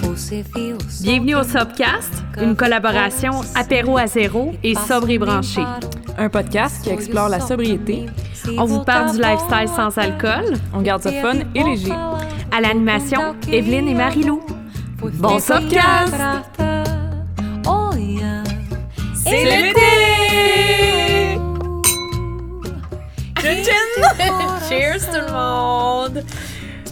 Bienvenue au Sobcast, une collaboration apéro à zéro et sobre et branché. Un podcast qui explore la sobriété. On vous parle du lifestyle sans alcool. On garde ça fun et léger. À l'animation, Evelyne et Marie-Lou. Bon Sobcast! C'est l'été! Cheers tout le monde!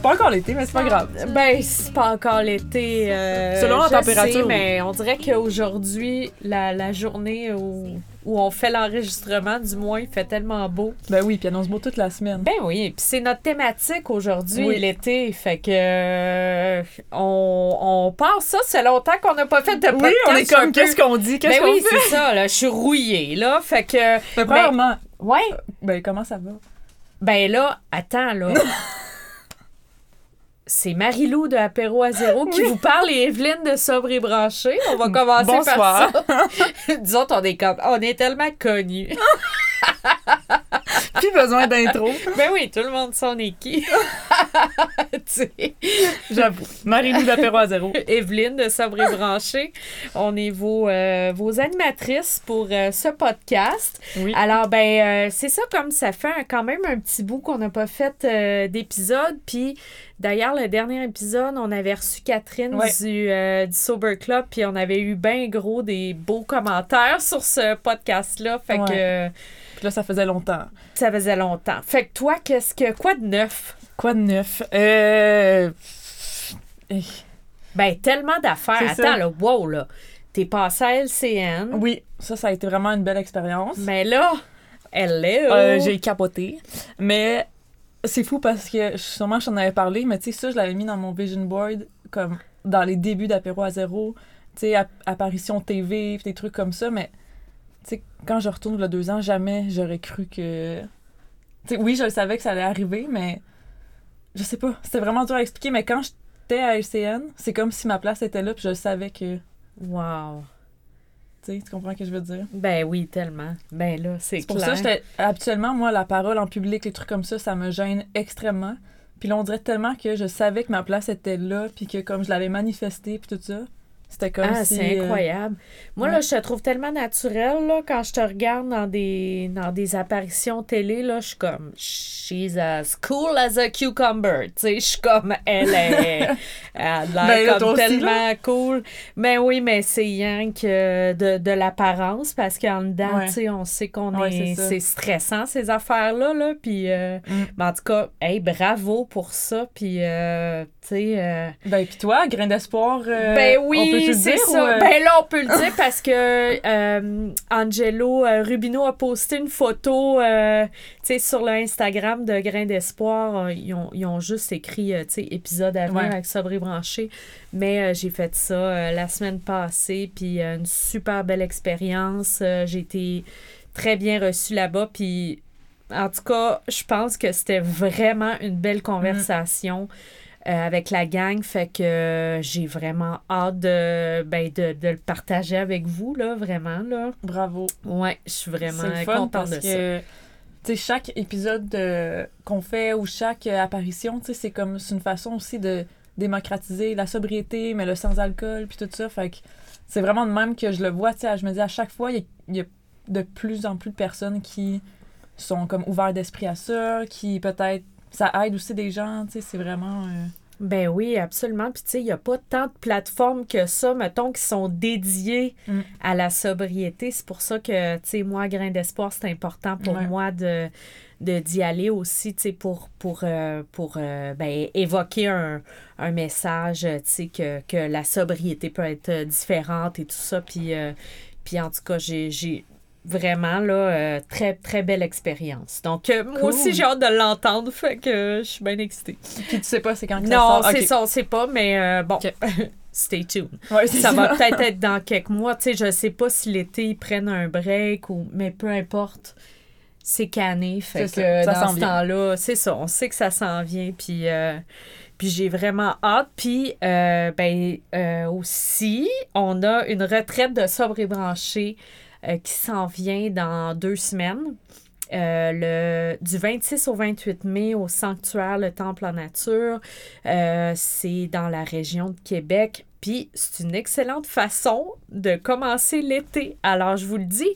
Pas encore l'été, mais c'est pas grave. Ben, c'est pas encore l'été. euh, Selon la je température, sais, mais on dirait qu'aujourd'hui, la, la journée où, où on fait l'enregistrement, du moins, il fait tellement beau. Ben oui, puis annonce beau toute la semaine. Ben oui, puis c'est notre thématique aujourd'hui, Oui. l'été. Fait que euh, on, on passe ça, c'est longtemps qu'on n'a pas fait de podcast. oui, on est un comme, peu- qu'est-ce qu'on dit? Qu'est-ce Ben qu'on oui, fait? c'est ça, là. Je suis rouillée, là. Fait que. Mais premièrement, Ouais. ben comment ça va? Ben là, attends, là. C'est Marie-Lou de Apéro à zéro qui vous parle et Evelyne de Sobre et Branché. On va commencer Bonsoir. par ça. Disons, on est comme, on est tellement connus. Plus besoin d'intro. ben oui, tout le monde sait on est qui. tu sais. J'avoue. Marie-Lou d'apéro à zéro. Evelyne de Sobre et Branché. On est vos, euh, vos animatrices pour euh, ce podcast. Oui. Alors, ben, euh, c'est ça, comme ça fait un- quand même un petit bout qu'on n'a pas fait d'épisode. Puis, d'ailleurs, le dernier épisode, on avait reçu Catherine Ouais. du, du Sober Club, puis on avait eu bien gros des beaux commentaires sur ce podcast-là. Fait Ouais. que Puis là, ça faisait longtemps. ça faisait longtemps. Fait que toi, qu'est-ce que, quoi de neuf? Quoi de neuf? Euh... eh, Ben, tellement d'affaires. Attends, là, wow, là. T'es passé à LCN. Oui, ça, ça a été vraiment une belle expérience. Mais là, elle est. Euh, j'ai capoté. Mais c'est fou parce que sûrement je t'en avais parlé, mais tu sais, ça, je l'avais mis dans mon vision board comme dans les débuts d'apéro à zéro. Tu sais, app- apparition TV, pis des trucs comme ça, mais sais, quand je retourne le deux ans, jamais j'aurais cru que. Tu sais, oui, je savais que ça allait arriver, mais je sais pas. C'était vraiment dur à expliquer, mais quand j'étais à LCN, c'est comme si ma place était là, puis je savais que. Wow. Tu comprends ce que je veux dire? Ben oui, tellement. Ben là, c'est C'est pour clair. ça, j'étais habituellement, moi, la parole en public, les trucs comme ça, ça me gêne extrêmement. Puis là, on dirait tellement que je savais que ma place était là, puis que comme je l'avais manifesté, puis tout ça, c'était comme Ah, si... c'est euh, incroyable. Moi, ouais. là, je te trouve tellement naturel, là, quand je te regarde dans des, dans des apparitions télé, là, je suis comme, she's as cool as a cucumber, tu sais, je suis comme, elle est, elle a l'air Ben, comme aussi, tellement cool. Mais oui, mais c'est rien que de, de l'apparence, parce qu'en dedans, Ouais. tu sais, on sait qu'on Ouais, est, c'est stressant, ces affaires-là, là, puis, euh, Mm. mais en tout cas, hey, bravo pour ça, puis, euh, euh, Ben, puis toi, grain d'espoir, euh, ben on oui, c'est dire? ça. ou, euh, Ben là, on peut le dire parce que euh, Angelo euh, Rubino a posté une photo euh, sur le Instagram de Grain d'Espoir. Ils ont, ils ont juste écrit épisode à venir Ouais. avec Sobre Branché. Mais j'ai fait ça la semaine passée, puis une super belle expérience. J'ai été très bien reçue là-bas, puis en tout cas, je pense que c'était vraiment une belle conversation euh, avec la gang. Fait que euh, j'ai vraiment hâte de, ben, de, de le partager avec vous, là, vraiment. Là. Bravo. Ouais, je suis vraiment contente parce de ça. que, chaque épisode euh, qu'on fait ou chaque euh, apparition, c'est comme, c'est une façon aussi de démocratiser la sobriété, mais le sans-alcool, puis tout ça. Fait que c'est vraiment de même que je le vois, je me dis à chaque fois, il y, a- il y a de plus en plus de personnes qui sont comme ouverts d'esprit à ça, qui peut-être, ça aide aussi des gens, tu sais, c'est vraiment... euh, Ben oui, absolument. Puis tu sais, il n'y a pas tant de plateformes que ça, mettons, qui sont dédiées Mm. à la sobriété. C'est pour ça que, tu sais, moi, Grain d'Espoir, c'est important pour Ouais. moi de de- d'y aller aussi, tu sais, pour, pour, euh, pour euh, ben, évoquer un, un message, tu sais, que, que la sobriété peut être différente et tout ça. Puis, euh, puis en tout cas, j'ai vraiment, là, euh, très, très belle expérience. Donc, euh, moi aussi, j'ai hâte de l'entendre, fait que euh, je suis bien excitée. Puis tu sais pas c'est quand que ça Non, sort. c'est Ok. ça, on sait pas, mais euh, bon, stay tuned. Ouais, c'est Ça va peut-être être dans quelques mois. Tu sais, je sais pas si l'été, ils prennent un break ou... Mais peu importe. C'est canné. Fait C'est que ça, ça dans s'en ce temps-là, c'est ça. On sait que ça s'en vient. Puis, euh, puis j'ai vraiment hâte. Puis, euh, ben, euh, aussi, on a une retraite de sobre et branché euh, qui s'en vient dans deux semaines. euh, le, du 26 au 28 mai au sanctuaire Le Temple en Nature. Euh, c'est dans la région de Québec. Puis c'est une excellente façon de commencer l'été. Alors, je vous le dis,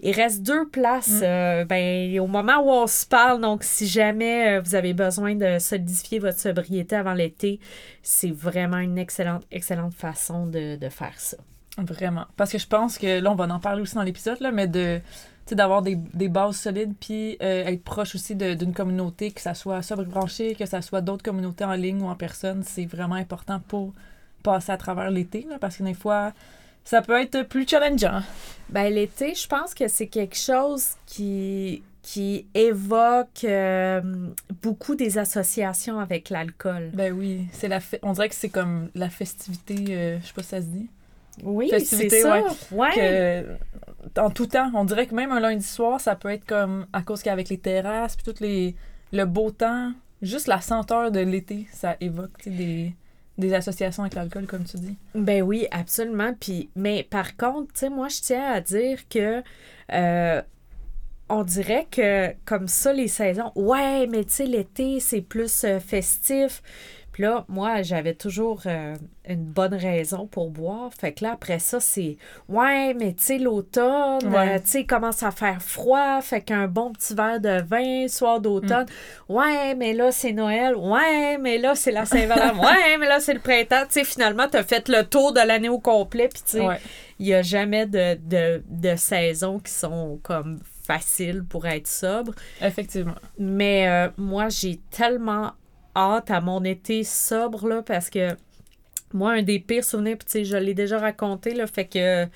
il reste deux places Mm. euh, ben, au moment où on se parle. Donc, si jamais euh, vous avez besoin de solidifier votre sobriété avant l'été, c'est vraiment une excellente, excellente façon de, de faire ça. Vraiment. Parce que je pense que là, on va en parler aussi dans l'épisode, là, mais de d'avoir des, des bases solides, puis euh, être proche aussi d'une communauté, que ça soit sobre branché, que ça soit d'autres communautés en ligne ou en personne, c'est vraiment important pour passer à travers l'été, là, parce que des fois, ça peut être plus challengeant. Ben, l'été, je pense que c'est quelque chose qui, qui évoque euh, beaucoup des associations avec l'alcool. Ben oui, c'est la on dirait que c'est comme la festivité, euh, je sais pas si ça se dit, Oui, c'est Festivité, ça. ouais. Ouais. que en tout temps, on dirait que même un lundi soir, ça peut être comme à cause qu'avec les terrasses, puis tout les, le beau temps, juste la senteur de l'été, ça évoque des, des associations avec l'alcool, comme tu dis. Ben oui, absolument. Puis, mais par contre, tu sais, moi, je tiens à dire que euh, on dirait que comme ça, les saisons, ouais, mais tu sais, l'été, c'est plus euh, festif. Puis là, moi, j'avais toujours euh, une bonne raison pour boire. Fait que là, après ça, c'est ouais, mais tu sais, l'automne, Ouais. euh, tu sais, il commence à faire froid. Fait qu'un bon petit verre de vin, soir d'automne. Ouais, mais là, c'est Noël. Ouais, mais là, c'est la Saint-Valentin. ouais, mais là, c'est le printemps. Tu sais, finalement, tu as fait le tour de l'année au complet. Puis, tu sais, Ouais. il n'y a jamais de, de, de saisons qui sont comme faciles pour être sobre. Effectivement. Mais euh, moi, j'ai tellement hâte à mon été sobre, là, parce que moi, un des pires souvenirs, puis tu sais, je l'ai déjà raconté, là, fait que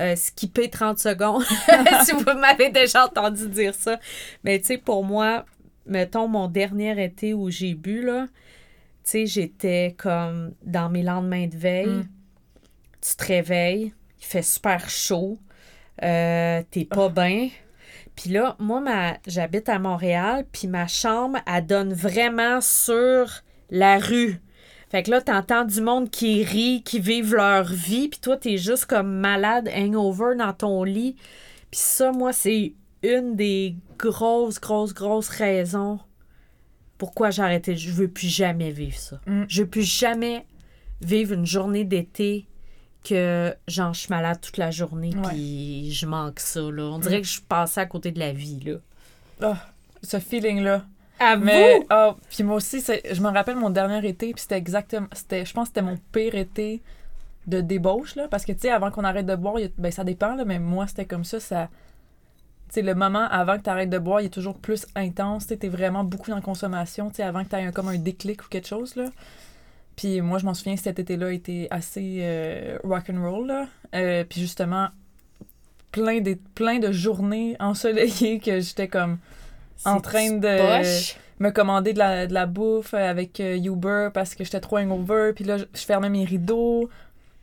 euh, skipper 30 secondes, si vous m'avez déjà entendu dire ça. Mais tu sais, pour moi, mettons mon dernier été où j'ai bu, là, tu sais, j'étais comme dans mes lendemains de veille. Mm. Tu te réveilles, il fait super chaud, euh, t'es pas bien. Puis là, moi, ma, j'habite à Montréal, puis ma chambre, elle donne vraiment sur la rue. Fait que là, t'entends du monde qui rit, qui vivent leur vie, puis toi, t'es juste comme malade, hangover dans ton lit. Puis ça, moi, c'est une des grosses, grosses, grosses raisons pourquoi j'ai arrêté. Je veux plus jamais vivre ça. Mm. Je veux plus jamais vivre une journée d'été que genre je suis malade toute la journée puis je manque ça là. On dirait que je suis passée à côté de la vie là. Ah, ce feeling-là. À Mais, ah, puis moi aussi, c'est- je me rappelle mon dernier été, puis c'était exactement, c'était, je pense que c'était mon pire été de débauche, là, parce que, tu sais, avant qu'on arrête de boire, a- ben, ça dépend, là, mais moi, c'était comme ça, ça... Tu sais, le moment avant que tu arrêtes de boire, il est toujours plus intense, tu t'es vraiment beaucoup dans la consommation, tu sais, avant que tu aies comme un déclic ou quelque chose, là. Puis moi, je m'en souviens, cet été-là était assez euh, rock'n'roll, là. Euh, puis justement, plein de, plein de journées ensoleillées que j'étais comme en train de me commander de la, de la bouffe avec euh, Uber parce que j'étais trop hangover. Puis là, je, je fermais mes rideaux.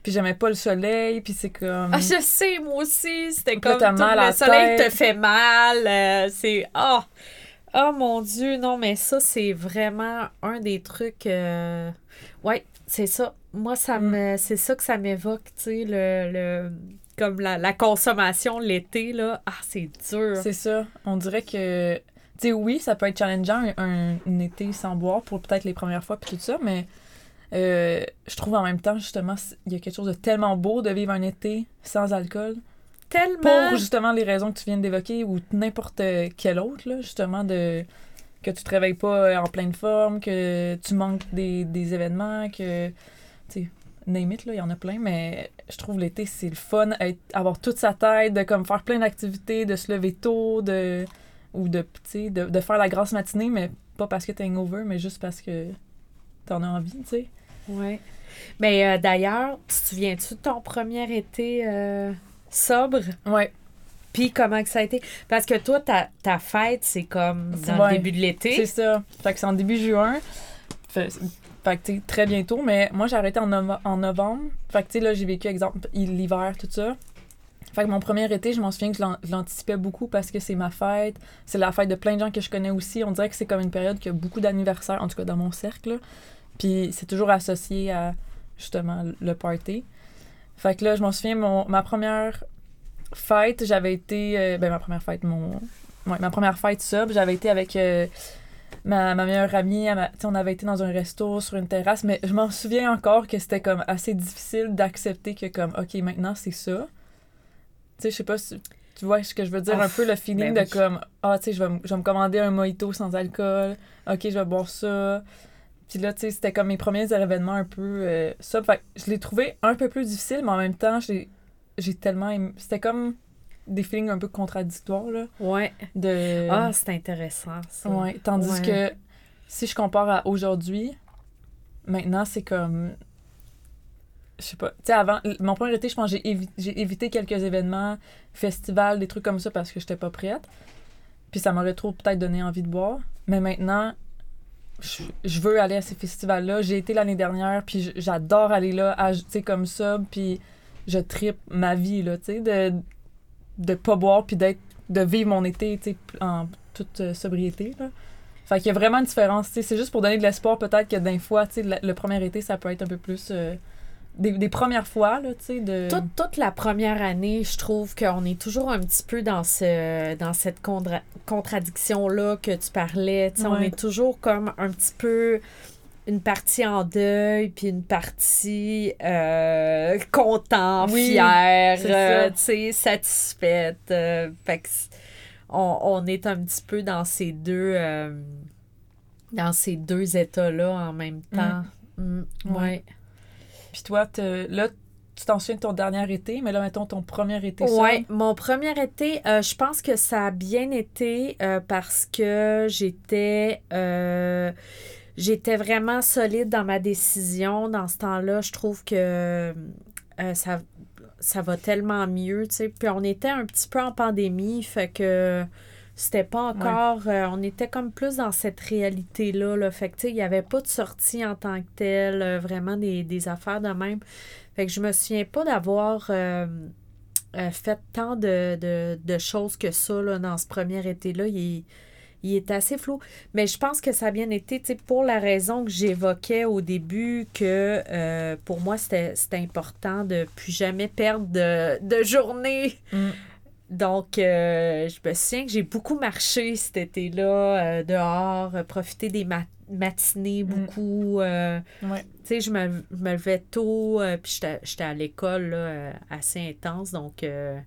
Puis j'aimais pas le soleil. Puis c'est comme... Ah, je sais, moi aussi. C'était Là, comme tout mal à le soleil tête. te fait mal. euh, c'est. Oh! Oh mon Dieu, non, mais ça, c'est vraiment un des trucs. euh, Ouais, c'est ça. Moi, ça Mm. me. C'est ça que ça m'évoque, tu sais, le, le. Comme la, la consommation l'été, là. Ah, c'est dur. C'est ça. On dirait que... Tu sais, oui, ça peut être challengeant un, un été sans boire pour peut-être les premières fois puis tout ça, mais euh, je trouve en même temps, justement, il y a quelque chose de tellement beau de vivre un été sans alcool. Tellement. pour justement les raisons que tu viens d'évoquer ou n'importe quelle autre, là, justement, de que tu te réveilles pas en pleine forme, que tu manques des, des événements, que, tu sais, name it, là, il y en a plein, mais je trouve l'été, c'est le fun, être, avoir toute sa tête, de comme faire plein d'activités, de se lever tôt, de, ou de, tu sais, de, de faire la grasse matinée, mais pas parce que t'es hangover, mais juste parce que t'en as envie, tu sais. Ouais. Mais euh, d'ailleurs, tu te souviens-tu de ton premier été euh, sobre? Ouais, Puis comment que ça a été? Parce que toi, ta, ta fête, c'est comme dans Ouais. le début de l'été. C'est ça. Fait que c'est en début juin. Fait, fait que, très bientôt. Mais moi, j'ai arrêté en, en novembre. Fait que, tu sais, là, j'ai vécu, exemple, l'hiver, tout ça. Fait que mon premier été, je m'en souviens que je l'an- je l'anticipais beaucoup parce que c'est ma fête. C'est la fête de plein de gens que je connais aussi. On dirait que c'est comme une période qui a beaucoup d'anniversaires, en tout cas dans mon cercle. là. Puis c'est toujours associé à, justement, le party. Fait que là, je m'en souviens, mon, ma première fête, j'avais été... euh, ben, ma première fête, mon... ouais, ma première fête sub, j'avais été avec euh, ma, ma meilleure amie. m'a- on avait été dans un resto sur une terrasse, mais je m'en souviens encore que c'était comme assez difficile d'accepter que comme, OK, maintenant c'est ça. Tu sais, je sais pas si tu vois ce que je veux dire, un peu le feeling ben de oui. comme, ah, tu sais, je vais, je vais me commander un mojito sans alcool. OK, je vais boire ça. Puis là, tu sais, c'était comme mes premiers événements un peu euh, ça. Fait que je l'ai trouvé un peu plus difficile, mais en même temps, j'ai j'ai tellement aimé- C'était comme des feelings un peu contradictoires, là. Ouais. De... Ah, c'est intéressant, ça. ouais. Tandis Ouais. que si je compare à aujourd'hui, maintenant, c'est comme... Je sais pas. Tu sais, avant, mon premier été, je pense que j'ai évi- j'ai évité quelques événements, festivals, des trucs comme ça parce que j'étais pas prête. Puis ça m'aurait trop peut-être donné envie de boire. Mais maintenant, je, veux aller à ces festivals-là. J'ai été l'année dernière, puis j'adore aller là, tu sais, comme ça, puis je tripe ma vie, là, tu sais, de, de pas boire, puis d'être, de vivre mon été, tu sais, en toute euh, sobriété, là. Fait qu'il y a vraiment une différence, tu sais, c'est juste pour donner de l'espoir, peut-être que d'un fois, tu sais, le, le premier été, ça peut être un peu plus... euh, des, des premières fois, là, tu sais, de... Toute, toute la première année, je trouve qu'on est toujours un petit peu dans, ce, dans cette contradiction-là que tu parlais. Tu sais, On est toujours comme un petit peu une partie en deuil, puis une partie euh, content, Oui, fière, euh, tu sais, satisfaite. euh, fait que on, on est un petit peu dans ces deux, dans ces deux états-là en même temps. Mm, Ouais. ouais. Puis toi, là, tu t'en souviens de ton dernier été, mais là, mettons ton premier été. Ouais, mon premier été, euh, je pense que ça a bien été euh, parce que j'étais euh, j'étais vraiment solide dans ma décision. Dans ce temps-là, je trouve que ça, ça va tellement mieux, tu sais. Puis on était un petit peu en pandémie, fait que c'était pas encore... euh, on était comme plus dans cette réalité-là, là. Fait que, tu sais, il n'y avait pas de sortie en tant que telle, euh, vraiment des, des affaires de même. Fait que je me souviens pas d'avoir... euh, fait tant de, de, de choses que ça là, dans ce premier été-là. Il il est assez flou. Mais je pense que ça a bien été, tu sais, pour la raison que j'évoquais au début, que euh, pour moi, c'était c'était important de plus jamais perdre de, de journée. Mm. Donc, euh, je me souviens que j'ai beaucoup marché cet été-là, euh, dehors, euh, profiter des ma- matinées beaucoup. euh, Ouais. tu sais, je me, je me levais tôt, puis j'étais à l'école là, assez intense, donc il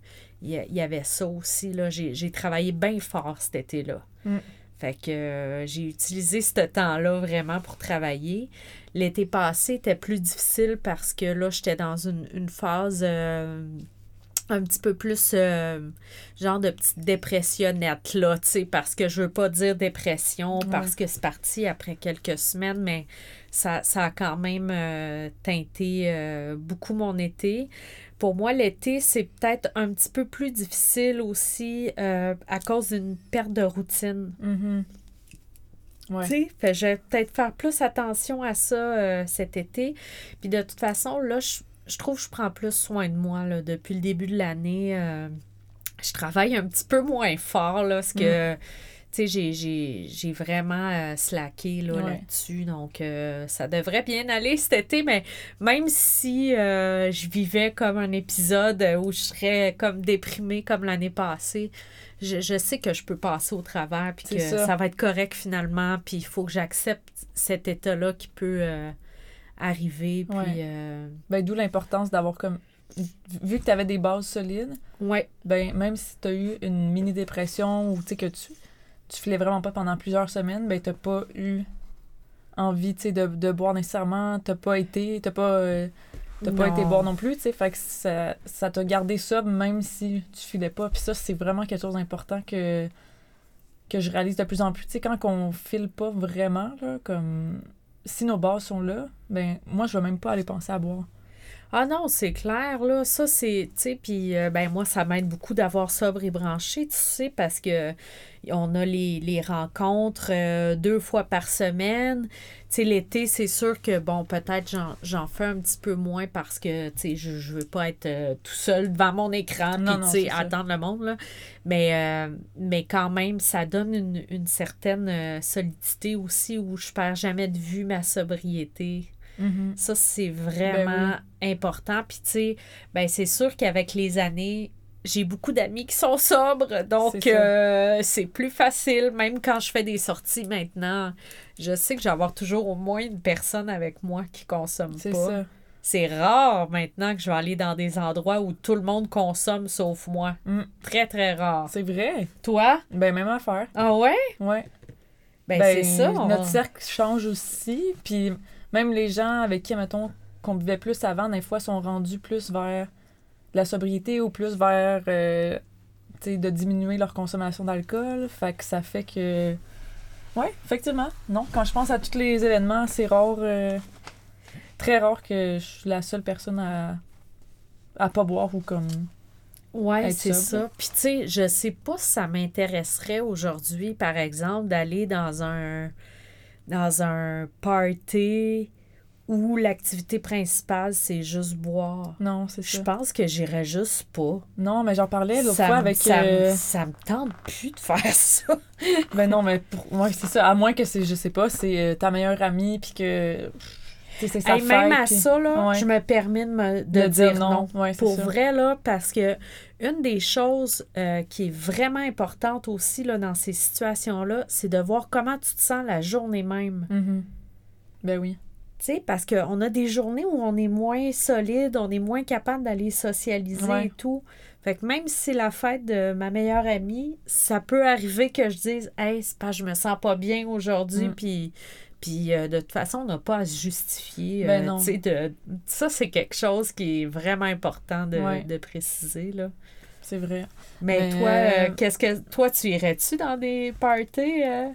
y, avait ça aussi. là. J'ai j'ai travaillé bien fort cet été-là. Mm. Fait que j'ai utilisé ce temps-là vraiment pour travailler. L'été passé était plus difficile parce que là, j'étais dans une, une phase un petit peu plus euh, genre de petite dépressionnette, là, tu sais, parce que je veux pas dire dépression, parce que c'est parti après quelques semaines, mais ça, ça a quand même euh, teinté euh, beaucoup mon été. Pour moi, l'été, c'est peut-être un petit peu plus difficile aussi à cause d'une perte de routine. Mhm. Ouais. Tu sais, je vais peut-être faire plus attention à ça cet été. Puis de toute façon, là, je, je trouve que je prends plus soin de moi là, depuis le début de l'année. euh, je travaille un petit peu moins fort là, parce que tu sais, j'ai- vraiment euh, slacké Ouais. là-dessus. Donc, euh, ça devrait bien aller cet été, mais même si euh, je vivais comme un épisode où je serais comme déprimée comme l'année passée, je, je sais que je peux passer au travers, puis que ça. ça. va être correct finalement, puis il faut que j'accepte cet état-là qui peut arriver. Puis, Ouais. euh, Ben, d'où l'importance d'avoir comme. Vu que tu avais des bases solides, ouais, ben, même si tu as eu une mini-dépression ou tu sais que tu, tu filais vraiment pas pendant plusieurs semaines, ben, tu pas eu envie de, de boire nécessairement. Tu pas été. Tu pas, euh, t'as pas été boire non plus. tu sais. Fait que ça ça t'a gardé ça même si tu filais pas. Puis ça, c'est vraiment quelque chose d'important que, que je réalise de plus en plus. Tu sais, quand on file pas vraiment, là, comme. Si nos bases sont là, ben moi je vais même pas aller penser à boire. Ah non, c'est clair, là. Ça, c'est, tu sais, puis, euh, ben, moi, ça m'aide beaucoup d'avoir sobre et branché, tu sais, parce que on a les, les rencontres euh, deux fois par semaine. Tu sais, l'été, c'est sûr que, bon, peut-être j'en, j'en fais un petit peu moins parce que, tu sais, je, je veux pas être euh, tout seul devant mon écran, puis, tu sais, attendre le monde, là. Mais, mais quand même, ça donne une, une certaine solidité aussi où je perds jamais de vue ma sobriété. Mhm. Ça, c'est vraiment important. Puis, tu sais, ben, c'est sûr qu'avec les années, j'ai beaucoup d'amis qui sont sobres, donc C'est euh, c'est plus facile. Même quand je fais des sorties maintenant, je sais que je vais avoir toujours au moins une personne avec moi qui consomme C'est pas. ça. C'est rare maintenant que je vais aller dans des endroits où tout le monde consomme sauf moi. Mm. Très, très rare. C'est vrai. Toi? Ben, même affaire. Ah ouais? Ouais. Ben, Ben, c'est ça. on- Notre cercle change aussi. Puis même les gens avec qui, mettons, qu'on buvait plus avant, des fois, sont rendus plus vers la sobriété ou plus vers euh, tu sais, de diminuer leur consommation d'alcool. Fait que ça fait que. Ouais, effectivement. Non, quand je pense à tous les événements, c'est rare. euh, très rare que je suis la seule personne à. à pas boire ou comme. Ouais, c'est ça. Puis tu sais, je sais pas si ça m'intéresserait aujourd'hui, par exemple, d'aller dans un dans un party où l'activité principale c'est juste boire. Non, c'est Je ça. pense que j'irais juste pas. Non, mais j'en parlais l'autre fois avec. ça, euh, ça me tente plus de faire ça. Ben non, mais pour moi, c'est ça. À moins que c'est, je sais pas, c'est euh, ta meilleure amie, puis que. C'est sa Hey, même à puis- ça, là, Ouais. je me permets de, me, de de dire, non. Ouais, c'est Pour ça. vrai, là, parce que une des choses euh, qui est vraiment importante aussi là, dans ces situations-là, c'est de voir comment tu te sens la journée même. Mhm. Ben oui. Tu sais, parce qu'on a des journées où on est moins solide, on est moins capable d'aller socialiser Ouais. et tout. Fait que même si c'est la fête de ma meilleure amie, ça peut arriver que je dise Hey, c'est pas, je me sens pas bien aujourd'hui, Mm. puis. Puis euh, de toute façon, on n'a pas à se justifier. Ben euh, non. de... Ça, c'est quelque chose qui est vraiment important de, Ouais. de préciser. Là. C'est vrai. Mais, Mais, toi, euh, qu'est-ce que toi, tu irais-tu dans des parties? euh?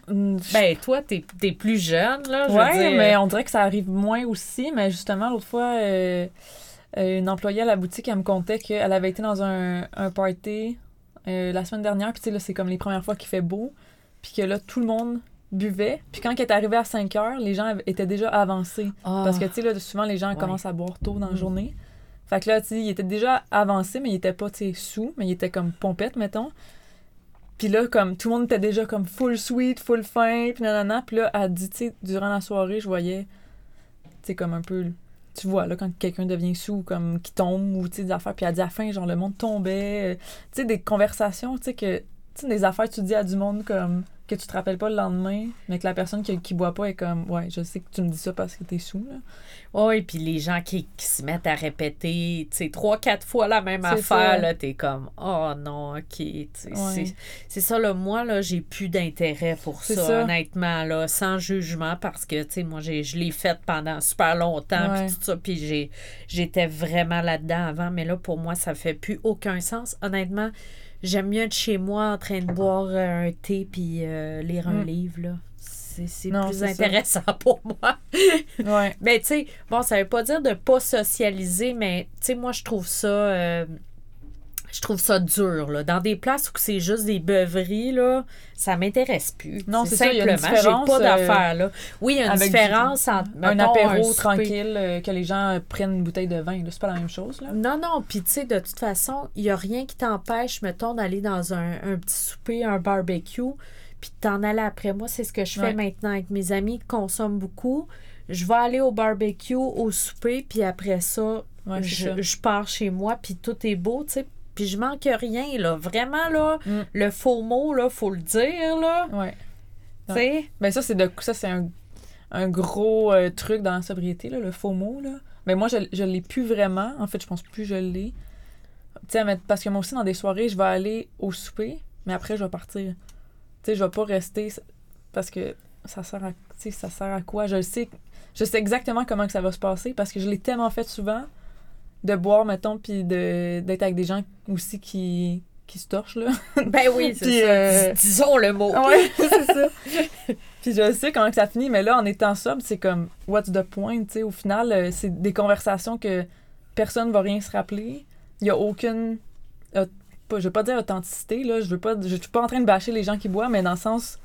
Ben, toi, t'es es plus jeune, là. je veux ouais, dire. mais on dirait que ça arrive moins aussi. Mais justement, l'autre fois, euh, une employée à la boutique, elle me contait qu'elle avait été dans un, un party la semaine dernière. Puis, tu sais, là, c'est comme les premières fois qu'il fait beau. Puis que là, tout le monde buvait. Puis quand elle est arrivée à 5 heures, les gens étaient déjà avancés. Ah. Parce que, tu sais, là, souvent, les gens Ouais. commencent à boire tôt dans la Mm. journée. Fait que là, tu sais, il était déjà avancé, mais il était pas, tu sais, sous, mais il était comme pompette, mettons. Puis là, comme, tout le monde était déjà comme full sweet, full fin, puis nanana. Puis là, elle dit, tu sais, durant la soirée, je voyais, tu sais, comme un peu... Tu vois, là, quand quelqu'un devient sous, comme, qui tombe, ou, tu sais, des affaires. Puis elle dit à la fin, genre, le monde tombait. Tu sais, des conversations, tu sais, que... Tu sais, des affaires tu dis à du monde, comme, que tu te rappelles pas le lendemain, mais que la personne qui, qui boit pas est comme, ouais, je sais que tu me dis ça parce que t'es sous, là. Oui, puis les gens qui, qui se mettent à répéter, tu sais, trois, quatre fois la même affaire, ça. là, t'es comme, oh non, ok, Ouais. c'est- ça, là, moi, là, j'ai plus d'intérêt pour ça, ça. honnêtement, là, sans jugement, parce que, tu sais, moi, j'ai- je l'ai fait pendant super longtemps, puis tout ça, puis j'ai- j'étais vraiment là-dedans avant, mais là, pour moi, ça fait plus aucun sens, honnêtement. J'aime mieux être chez moi en train de boire euh, un thé puis euh, lire un Mm. livre, là. C'est plus ça. intéressant pour moi. Ouais. Mais tu sais, bon, ça veut pas dire de pas socialiser, mais tu sais, moi, je trouve ça. euh, je trouve ça dur, là. Dans des places où c'est juste des beuveries, là, ça m'intéresse plus. Non, c'est ça, il y a simplement. une J'ai différence, pas euh, d'affaires. Oui, il y a une du- différence entre. un apéro tranquille, euh, que les gens prennent une bouteille de vin, là, c'est pas la même chose, là. Non, non, puis tu sais, de toute façon, il n'y a rien qui t'empêche, mettons, d'aller dans un, un petit souper, un barbecue, puis de t'en aller après. Moi, c'est ce que je fais Ouais. maintenant avec mes amis qui consomment beaucoup. Je vais aller au barbecue, au souper, puis après ça, Ouais, c'est ça. je, je pars chez moi, puis tout est beau, tu sais. Puis je manque rien, là. Vraiment, là, Mm. le faux mot, là, faut le dire, là. Ouais. Tu sais? Ben ça, c'est de ça, c'est un, un gros euh, truc dans la sobriété, là, le faux mot, là. Mais moi, je, je l'ai plus vraiment. En fait, je pense plus que je l'ai. Tu sais, parce que moi aussi, dans des soirées, je vais aller au souper, mais après, je vais partir. Tu sais, je vais pas rester parce que ça sert à, ça sert à quoi? Je le sais, je sais exactement comment que ça va se passer parce que je l'ai tellement fait souvent de boire, mettons, puis d'être avec des gens aussi qui, qui se torchent, là. Ben oui, c'est ça. euh, Dis- Disons le mot. Ouais, c'est ça. Puis je sais comment que ça finit, mais là, en étant sobre, c'est comme, what's the point, tu sais, au final, euh, c'est des conversations que personne va rien se rappeler. Il y a aucune, euh, pas, je veux pas dire authenticité, là, je veux pas, je suis pas en train de bâcher les gens qui boivent, mais dans le sens,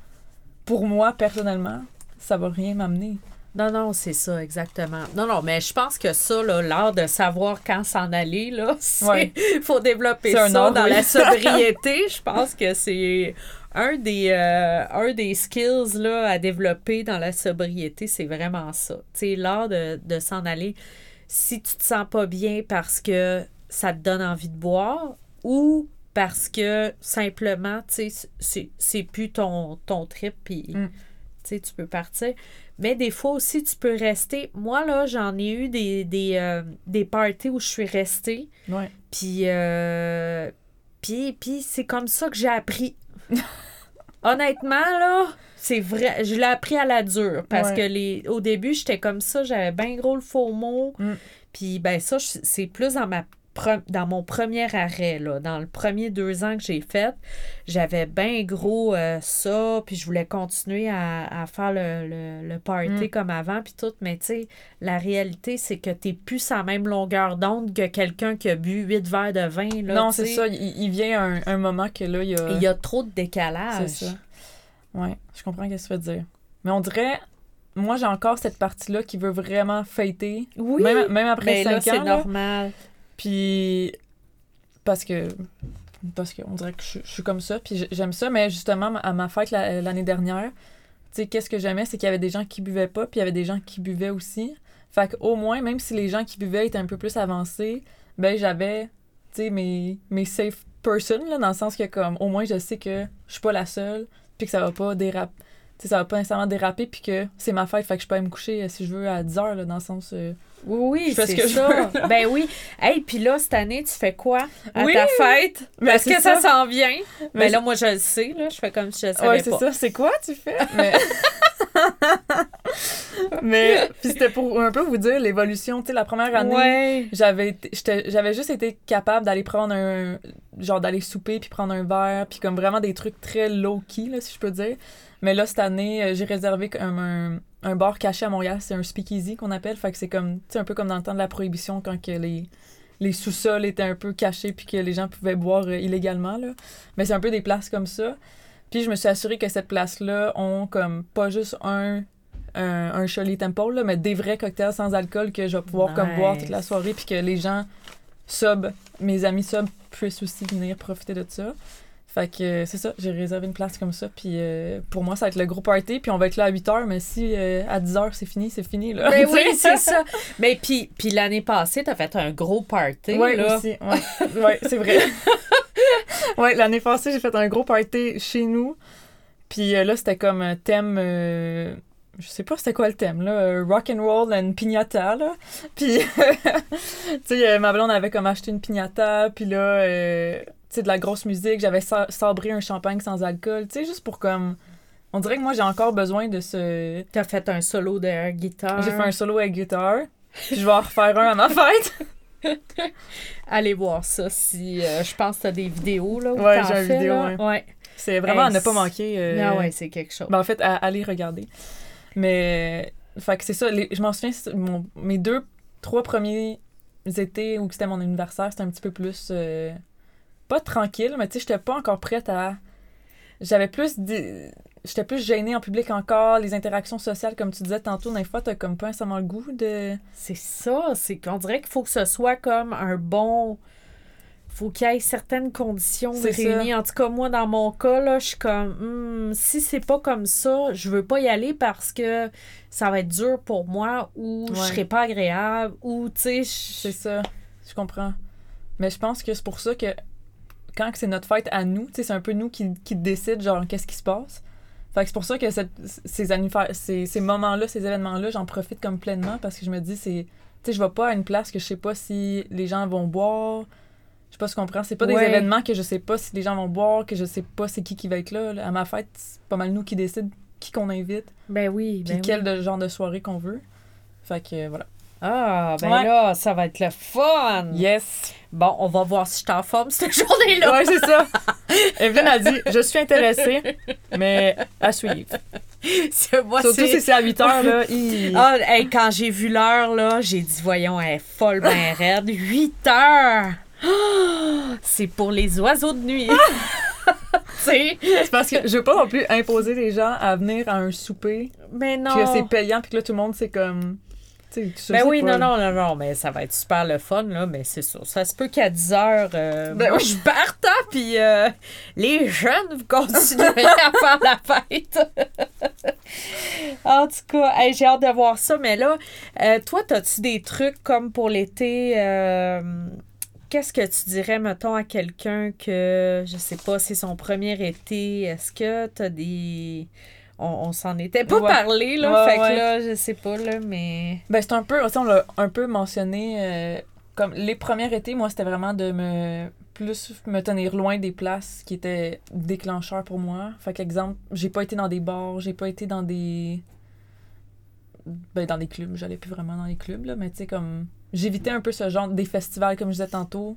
pour moi, personnellement, ça va rien m'amener. Non, non, c'est ça, exactement. Non, non, mais je pense que ça, l'art de savoir quand s'en aller, là, c'est... Ouais. faut développer C'est un ça art, dans oui. la sobriété. je pense que c'est un des, euh, un des skills, là, à développer dans la sobriété, c'est vraiment ça. Tu sais, l'art de, de s'en aller. Si tu te sens pas bien parce que ça te donne envie de boire, ou parce que simplement, tu sais, c'est- plus ton, ton trip, puis Mm. tu sais, tu peux partir. Mais des fois aussi, tu peux rester. Moi, là, j'en ai eu des, des, euh, des parties où je suis restée, Ouais. puis, euh, puis, puis c'est comme ça que j'ai appris. Honnêtement, là, c'est vrai, je l'ai appris à la dure, parce Ouais. que les, au début, j'étais comme ça, j'avais bien gros le faux mot. Mm. Puis ben ça, c'est plus dans ma dans mon premier arrêt, là, dans le premier deux ans que j'ai fait, j'avais bien gros euh, ça, puis je voulais continuer à, à faire le, le, le party Mm. comme avant, puis tout, mais tu sais, la réalité, c'est que t'es plus à la même longueur d'onde que quelqu'un qui a bu huit verres de vin, là, non, c'est ça. Il, il vient un, un moment que là, il y a. Il y a trop de décalage. C'est ça. Ouais, je comprends ce que tu veux dire. Mais on dirait, moi, j'ai encore cette partie-là qui veut vraiment fêter. Oui, Même, même après mais là, 5 c'est ans. là. normal. Puis, parce que, parce qu'on dirait que je, suis comme ça. Puis j'aime ça. Mais justement, à ma fête la- l'année dernière, tu sais, qu'est-ce que j'aimais, c'est qu'il y avait des gens qui buvaient pas, puis il y avait des gens qui buvaient aussi. Fait qu'au moins, même si les gens qui buvaient étaient un peu plus avancés, ben j'avais, tu sais, mes, mes safe person, là, dans le sens que, comme, au moins, je sais que je suis pas la seule, puis que ça va pas déraper. Tu sais, ça va pas nécessairement déraper, puis que c'est ma fête, fait que je peux aller me coucher, euh, si je veux, à 10 heures, là, dans le sens... euh, Oui, ce c'est je ça. ben oui. Hey, puis là, cette année, tu fais quoi à Oui, ta fête? mais Parce c'est que ça, s'en vient? Mais Ben là, moi, je le sais, là. Je fais comme si je le savais Ouais, c'est ça. C'est quoi tu fais? Mais, mais puis c'était pour un peu vous dire l'évolution. Tu sais, la première année, Ouais. j'avais juste été capable d'aller prendre un... Genre d'aller souper, puis prendre un verre, puis comme vraiment des trucs très low-key, là, si je peux dire. Mais là, cette année, euh, j'ai réservé comme un, un bar caché à Montréal. C'est un speakeasy qu'on appelle. Fait que c'est comme, un peu comme dans le temps de la prohibition, quand que les les sous-sols étaient un peu cachés puis que les gens pouvaient boire euh, illégalement là. Mais c'est un peu des places comme ça. Puis je me suis assurée que cette place-là ont comme pas juste un un, un Shirley Temple, là, mais des vrais cocktails sans alcool que je vais pouvoir comme boire toute la soirée puis que les gens sub, mes amis sub puissent aussi venir profiter de ça. Fait que euh, c'est ça, j'ai réservé une place comme ça puis euh, pour moi ça va être le gros party puis on va être là à 8 heures mais si euh, à 10 heures c'est fini, c'est fini là. Ben Tu oui, c'est ça. Mais puis, puis l'année passée, t'as fait un gros party, Ouais, là. aussi. Ouais, ouais c'est vrai. ouais, l'année passée, j'ai fait un gros party chez nous. Puis euh, là, c'était comme un thème. je sais pas c'était quoi le thème, là. euh, rock and roll and piñata, là. Puis, tu sais, euh, ma blonde avait comme acheté une piñata. Puis là, euh, de la grosse musique. J'avais sa- sabré un champagne sans alcool. Tu sais, juste pour comme. On dirait que moi, j'ai encore besoin de ce. T'as fait un solo de guitare. J'ai fait un solo avec guitare. Puis je vais en refaire un à ma fête. Allez voir ça si... euh, je pense que t'as des vidéos, là, où Ouais, j'ai une vidéo, là. ouais. C'est vraiment à ne pas manquer. euh, Ah ouais, c'est quelque chose. Ben, en fait, à aller regarder. Mais, fait que c'est ça. les- je m'en souviens, mon- mes deux, trois premiers étés où c'était mon anniversaire, c'était un petit peu plus. euh, pas tranquille, mais tu sais, j'étais pas encore prête à. J'avais plus. des- J'étais plus gênée en public encore. Les interactions sociales, comme tu disais tantôt, des fois, t'as comme pas nécessairement le goût de. C'est ça, c'est qu'on dirait qu'il faut que ce soit comme un bon. Faut qu'il y ait certaines conditions réunies. En tout cas, moi, dans mon cas, là, je suis comme Hmm, si c'est pas comme ça, je veux pas y aller parce que ça va être dur pour moi ou je serai pas agréable ou tu sais. C'est ça. Je comprends. Mais je pense que c'est pour ça que quand c'est notre fête à nous, c'est un peu nous qui, qui décide, genre, qu'est-ce qui se passe. Fait que c'est pour ça que cette- ces, anniversaires- ces, ces moments-là, ces événements-là, j'en profite comme pleinement parce que je me dis, c'est. Tu sais, je vais pas à une place que je sais pas si les gens vont boire. Je sais pas si tu comprends. C'est pas des événements que je sais pas si les gens vont boire, que je sais pas c'est qui qui va être là. À ma fête, c'est pas mal nous qui décident qui qu'on invite, Ben oui, puis ben quel oui. genre de soirée qu'on veut. Fait que voilà. Ah, ben Ouais. là, ça va être le fun. Yes! Bon, on va voir si je t'en forme cette journée-là. Ouais, c'est ça. Evelyne a dit Je suis intéressée, mais à suivre. Moi, Surtout si c'est à 8 heures, là. Ah, hey, quand j'ai vu l'heure, là, j'ai dit, voyons, elle est folle, ben raide. 8 heures! Ah, c'est pour les oiseaux de nuit. sais? C'est parce que je veux pas non plus imposer les gens à venir à un souper, Mais non. que c'est payant, puis que là, tout le monde, c'est comme. Ben oui, pas. non, non, non, non, mais ça va être super le fun, là, mais c'est ça. Ça se peut qu'à 10 heures, euh, Ben moi, oui. je parte, hein, puis euh, les jeunes, vous continuerez à faire la fête. en tout cas, hey, j'ai hâte de voir ça, mais là, euh, toi, as-tu des trucs comme pour l'été qu'est-ce que tu dirais, mettons, à quelqu'un que, je sais pas, c'est son premier été? Est-ce que tu as des. On, on s'en était pas Ouais. parlé, là. Ouais, fait ouais. que là, je sais pas, là, mais. Ben, c'est un peu, on l'a un peu mentionné, euh, comme les premiers étés, moi, c'était vraiment de me plus me tenir loin des places qui étaient déclencheurs pour moi. Fait qu'exemple, j'ai pas été dans des bars, j'ai pas été dans des... Ben, dans des clubs, j'allais plus vraiment dans les clubs, là, mais tu sais, comme... J'évitais un peu ce genre des festivals, comme je disais tantôt.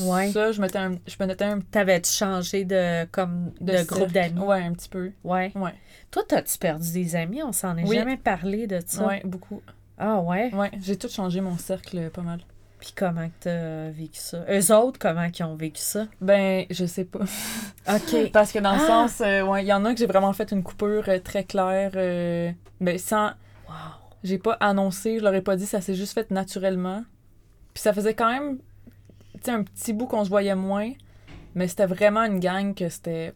Ouais. Ça, je mettais un, je me mettais un T'avais-tu changé de, comme, de, de groupe d'amis? Ouais, un petit peu. Ouais. Ouais. Toi, t'as-tu perdu des amis? On s'en est Oui. jamais parlé de ça. Ouais, beaucoup. Ah ouais? Ouais, j'ai tout changé mon cercle euh, pas mal. Puis comment que t'as vécu ça? Eux autres, comment qu'ils ont vécu ça? Ben, je sais pas. OK. Parce que dans le Ah! sens, euh, ouais, il y en a que j'ai vraiment fait une coupure euh, très claire, euh, mais sans. Wow. J'ai pas annoncé, je leur ai pas dit, ça s'est juste fait naturellement. Puis ça faisait quand même, un petit bout qu'on se voyait moins, mais c'était vraiment une gang que c'était.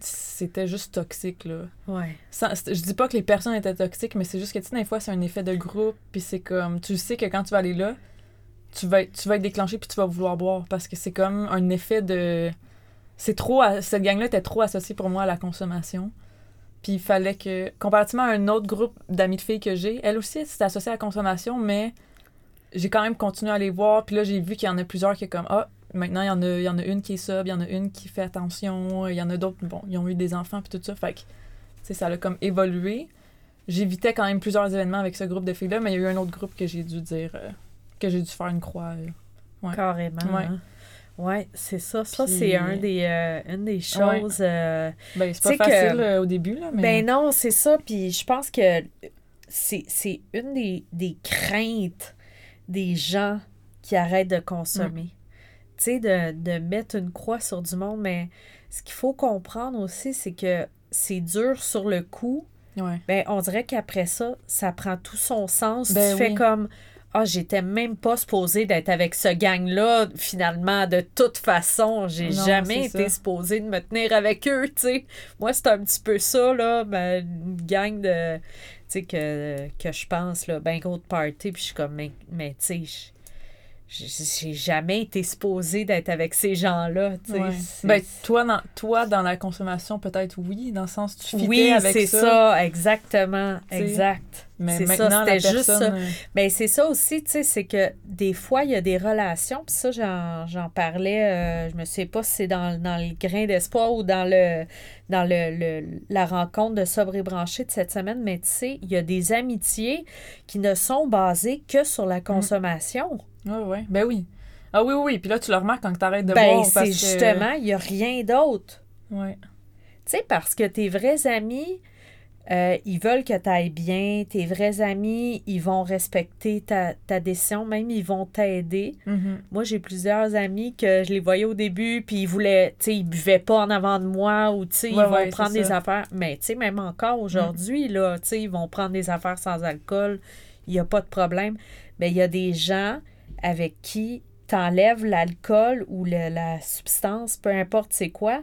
C'était juste toxique, là. Ouais. Sans- je dis pas que les personnes étaient toxiques, mais c'est juste que, tu sais, des fois, c'est un effet de groupe, puis c'est comme. Tu sais que quand tu vas aller là, tu vas être, tu vas être déclenché, puis tu vas vouloir boire, parce que c'est comme un effet de. C'est trop. à- Cette gang-là était trop associée pour moi à la consommation. Puis il fallait que. Comparativement à un autre groupe d'amis de filles que j'ai, elle aussi, c'était associée à la consommation, mais j'ai quand même continué à les voir, puis là, j'ai vu qu'il y en a plusieurs qui est comme. Ah, maintenant, il y, en a, il y en a une qui est sub, il y en a une qui fait attention, il y en a d'autres, bon, ils ont eu des enfants, puis tout ça. Fait que, tu sais, ça a comme évolué. J'évitais quand même plusieurs événements avec ce groupe de filles-là, mais il y a eu un autre groupe que j'ai dû dire. euh, que j'ai dû faire une croix. euh. Ouais. Carrément. Ouais. hein. Ouais, c'est ça. Ça, Puis- c'est un des, euh, une des choses. euh, Ben, c'est pas que- facile au début, là, mais. Ben non, c'est ça. Puis je pense que c'est c'est une des, des craintes des gens qui arrêtent de consommer. Tu sais, de, de mettre une croix sur du monde. Mais ce qu'il faut comprendre aussi, c'est que c'est dur sur le coup. Ouais. Ben, on dirait qu'après ça, ça prend tout son sens. Ben tu fais comme Ah, j'étais même pas supposée d'être avec ce gang-là, finalement, de toute façon. J'ai Non, jamais été ça. supposée de me tenir avec eux, tu sais. Moi, c'est un petit peu ça, là, une gang de. Tu sais, que, que je pense, là, ben gros de party, puis je suis comme, mais, mais tu sais, je- j'ai jamais été supposée d'être avec ces gens-là, tu sais. Ouais. C'est- Ben, toi dans, toi, dans la consommation, peut-être oui, dans le sens tu fitais oui, avec c'est ça. ça. exactement, Tu sais, exact. Mais C'est ça, c'était juste ça. euh, Ben, c'est ça aussi, tu sais, c'est que des fois, il y a des relations, puis ça, j'en, j'en parlais, euh, je me sais pas si c'est dans, dans le grain d'espoir ou dans le dans le, le- la rencontre de Sobre et Branché de cette semaine, mais tu sais, il y a des amitiés qui ne sont basées que sur la consommation. Ouais, ouais. Ben oui. Ah oui, oui, oui. Puis là, tu le remarques quand t'arrêtes de ben, boire. c'est que- justement, il n'y a rien d'autre. Ouais. Tu sais, parce que tes vrais amis, euh, ils veulent que tu ailles bien. Tes vrais amis, ils vont respecter ta, ta décision, même ils vont t'aider. Mhm. Moi, j'ai plusieurs amis que je les voyais au début, puis ils voulaient, tu sais, ils buvaient pas en avant de moi ou, tu sais, ils vont ouais, prendre des ça. affaires. Mais, tu sais, même encore aujourd'hui, là, tu sais, ils vont prendre des affaires sans alcool. Il n'y a pas de problème. Mais il y a des gens avec qui t'enlèves l'alcool ou le- la substance, peu importe c'est quoi,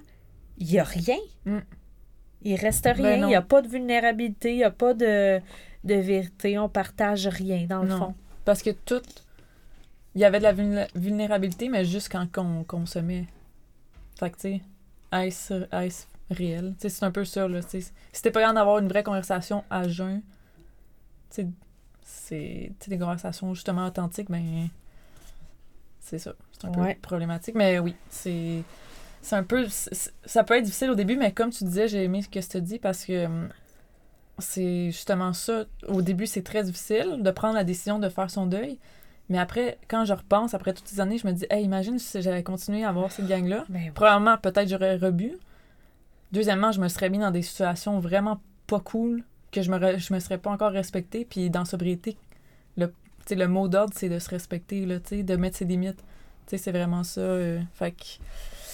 il n'y a rien. Mm. Il reste Ben rien. Il n'y a pas de vulnérabilité, il n'y a pas de, de vérité. On partage rien, dans le Non. fond. Parce que tout. Il y avait de la vulné- vulnérabilité, mais juste quand on consommait. Fait que, tu sais, est-ce est-ce réel? Tu sais, c'est un peu ça, là. tu sais. Si t'es pas capable d'avoir une vraie conversation à jeun, tu sais, c'est des conversations justement authentiques, ben. C'est ça. C'est un peu problématique. Mais oui, c'est. C'est un peu. Ça peut être difficile au début, mais comme tu disais, j'ai aimé ce que tu dis parce que. hum, C'est justement ça. Au début, c'est très difficile de prendre la décision de faire son deuil. Mais après, quand je repense, après toutes ces années, je me dis, hey, imagine si j'avais continué à avoir cette gang-là. Ben oui. Premièrement, peut-être j'aurais rebu. Deuxièmement, je me serais mis dans des situations vraiment pas cool, que je me, re- je me serais pas encore respectée. Puis dans sobriété, le, le mot d'ordre, c'est de se respecter, là, de mettre ses limites. C'est vraiment ça. euh, fait que,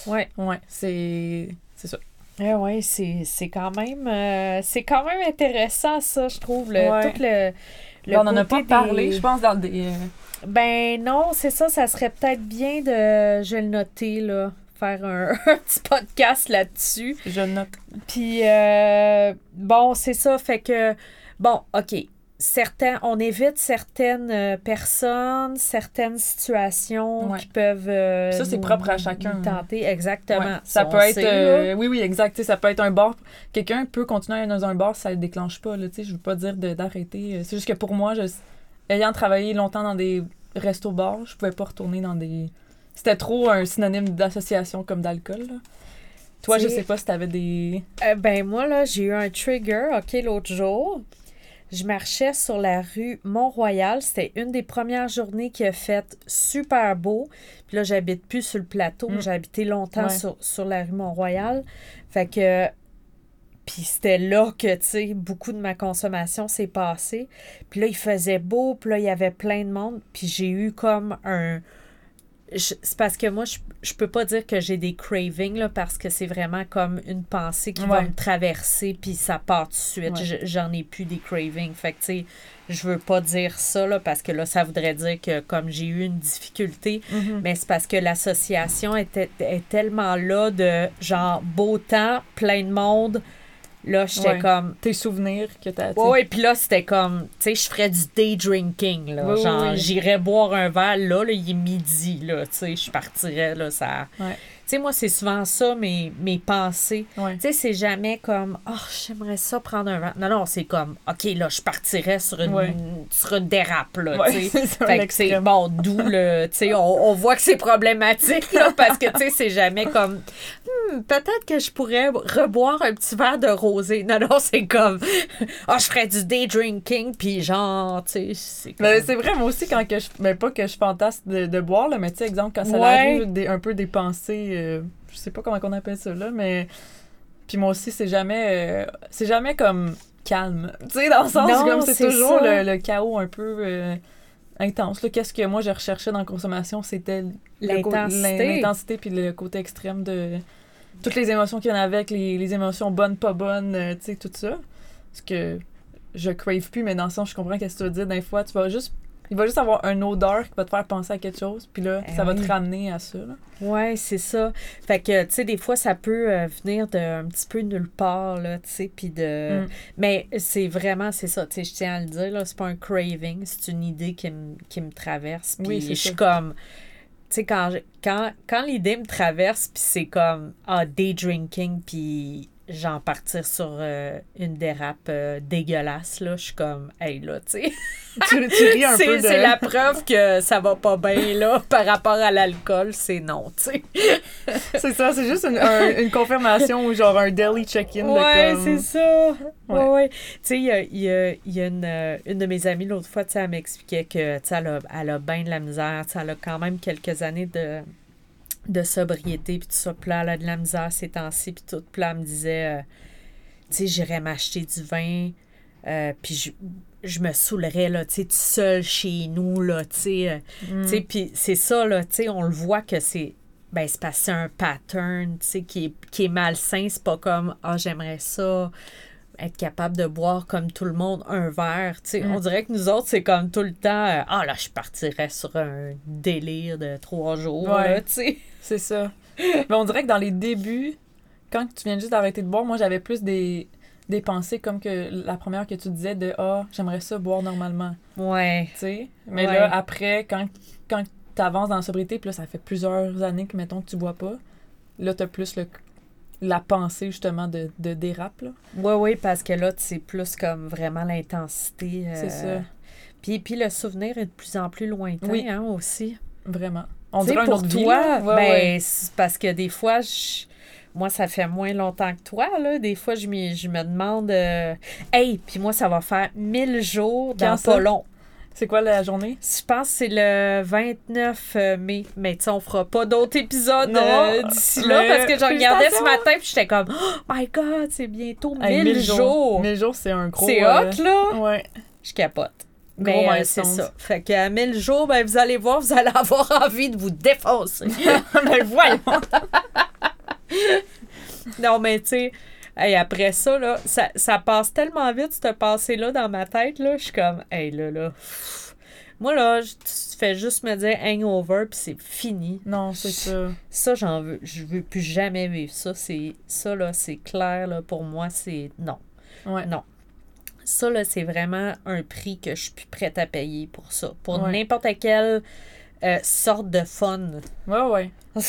Ouais. ouais, c'est c'est ça. Eh ouais, c'est c'est quand même euh, c'est quand même intéressant ça, je trouve. Le, Ouais. Tout le, le on en a pas parlé, je pense, dans des. euh, Ben non, c'est ça, ça serait peut-être bien de je vais le noter là, faire un, un petit podcast là-dessus. je note. Puis euh, bon, c'est ça, fait que bon, OK. Certains, on évite certaines euh, personnes, certaines situations Ouais. qui peuvent. euh, Ça, c'est propre à chacun. tenter, exactement. Ouais, ça On peut être. euh, oui, oui, exact. Tu ça peut être un bar. Quelqu'un peut continuer à aller dans un bar si ça le déclenche pas. Là, tu je veux pas dire d'arrêter. C'est juste que pour moi, je, ayant travaillé longtemps dans des restos-bars, je pouvais pas retourner dans des. C'était trop un synonyme d'association comme d'alcool. Toi, je Tu sais- pas si t'avais des. Euh, ben moi, là, j'ai eu un trigger, OK, l'autre jour. Je marchais sur la rue Mont-Royal. C'était une des premières journées qui a fait super beau. Puis là, j'habite plus sur le plateau. Mm. J'ai habité longtemps Ouais. sur, sur la rue Mont-Royal. Fait que... Puis c'était là que, tu sais, beaucoup de ma consommation s'est passée. Puis là, il faisait beau. Puis là, il y avait plein de monde. Puis j'ai eu comme un... C'est parce que moi, je, je peux pas dire que j'ai des cravings, là, parce que c'est vraiment comme une pensée qui va me traverser, puis ça part tout de suite. Ouais. J'en ai plus des cravings. Fait que, tu sais, je veux pas dire ça, là, parce que là, ça voudrait dire que comme j'ai eu une difficulté, mais c'est parce que l'association était, est tellement là de genre beau temps, plein de monde. Là, j'étais Ouais. comme. Tes souvenirs que t'as. Ouais, ouais, puis là, c'était comme, tu sais, je ferais du day drinking, là. Oui, genre, oui. j'irais boire un verre, là, là, il est midi, là, tu sais, je partirais, là, ça... Ouais. Tu sais, moi, c'est souvent ça, mes, mes pensées. Ouais. Tu sais, c'est jamais comme, oh, j'aimerais ça prendre un verre. Non, non, c'est comme, OK, là, je partirais sur une, Ouais. sur une dérape, là, Ouais, tu sais. c'est ça, Fait que c'est l'extrême. bon, d'où le. Tu sais, on, on voit que c'est problématique, là, parce que, tu sais, c'est jamais comme. Hmm, peut-être que je pourrais reboire un petit verre de rosé. Non, non, c'est comme. Ah, je ferais du day drinking, puis genre, tu sais, c'est comme. C'est vrai, moi aussi, quand que je. Mais pas que je fantasme de, de boire, là, mais tu sais, exemple, quand ça arrive, des, un peu des pensées. Je sais pas comment on appelle ça, là, mais. Puis moi aussi, c'est jamais. euh, c'est jamais comme calme. Tu sais, dans le sens Non, comme c'est toujours le, le chaos un peu. euh, intense. Qu'est-ce que moi je recherchais dans la consommation, c'était L'intensité. l'in- L'intensité puis le côté extrême de toutes les émotions qu'il y en a avec, les, les émotions bonnes, pas bonnes, euh, tu sais, tout ça. Parce que je crave plus, mais dans le sens, je comprends qu'est-ce que tu veux dire. Des fois, tu vas juste. Il va juste avoir un odeur qui va te faire penser à quelque chose, puis là, Eh ça va oui. te ramener à ça. Ouais, c'est ça. Fait que, tu sais, des fois, ça peut euh, venir d'un petit peu nulle part, là, tu sais, puis de... Mm. Mais c'est vraiment, c'est ça, tu sais, je tiens à le dire, là, c'est pas un craving, c'est une idée qui me, qui me traverse, puis Oui, je suis comme... Tu sais, quand, quand, quand l'idée me traverse, puis c'est comme, ah, day drinking, puis genre partir sur euh, une dérape euh, dégueulasse, là, je suis comme, hey, là, tu sais... tu, un C'est peu de. c'est la preuve que ça va pas bien, là, par rapport à l'alcool, c'est non, tu sais. C'est ça, c'est juste une, un- une confirmation ou genre un daily check-in. de Ouais, comme- c'est ça. Ouais, Ouais. Tu sais, il y a, y a- y a une, euh, une de mes amies l'autre fois, tu sais, elle m'expliquait que, tu sais, elle a, elle a bien de la misère. Tu sais, elle a quand même quelques années de, de sobriété, puis tout ça. Puis là, elle a de la misère ces temps-ci, puis tout. Puis là, elle me disait, euh, tu sais, j'irais m'acheter du vin, euh, puis je, je me saoulerais, là, tu sais, tout seul chez nous, là, tu sais. euh, Mm. tu sais, puis c'est ça, là, tu sais, on le voit que c'est. Ben, c'est parce un pattern, tu sais, qui est, qui est malsain. C'est pas comme, ah, j'aimerais ça, être capable de boire comme tout le monde un verre, tu sais. Mm. On dirait que nous autres, c'est comme tout le temps, euh, ah, là, je partirais sur un délire de trois jours, Ouais. là, sais. C'est ça. Mais on dirait que dans les débuts, quand tu viens juste d'arrêter de boire, moi j'avais plus des, des pensées comme que la première que tu disais de Ah, j'aimerais ça boire normalement. Ouais. Tu sais? Mais Ouais. là, après, quand, quand tu avances dans la sobriété, puis là, ça fait plusieurs années que, mettons, que tu bois pas, là, tu as plus le, la pensée justement de, de dérape. Là. Ouais, ouais, parce que là, c'est plus comme vraiment l'intensité. euh, C'est ça. Puis, puis le souvenir est de plus en plus lointain, Oui. hein, aussi. Vraiment. On dirait une pour autre vie, toi. Ouais, ben, ouais. c'est parce que des fois, je- moi, ça fait moins longtemps que toi, là. Des fois, je, je me demande... euh, Hey, puis moi, ça va faire 1000 jours dans pas long. C'est quoi la journée? Je pense que c'est le 29 mai. Mais tu sais, on fera pas d'autres épisodes euh, d'ici là parce que je regardais ce matin puis j'étais comme Oh my God, c'est bientôt 1000 Hey, 1000 jours. 1000 jours, c'est un gros. C'est euh, hot, là. Ouais. Je capote. Mais euh, c'est ça. Fait qu'à 1000 jours, ben, vous allez voir, vous allez avoir envie de vous défoncer. Mais voyons! Non, mais tu sais, hey, après ça, là, ça, ça passe tellement vite, ce passé-là, dans ma tête, là. Je suis comme, hey, là, là. pff. Moi, là, je tu fais juste me dire hangover, puis c'est fini. Non, c'est ça. Ça, j'en veux. Je veux plus jamais vivre ça. C'est, ça, là, c'est clair, là, pour moi, c'est non. Ouais. Non. Ça, là, c'est vraiment un prix que je suis prête à payer pour ça. Pour Ouais. n'importe quelle euh, sorte de fun. Ouais, ouais.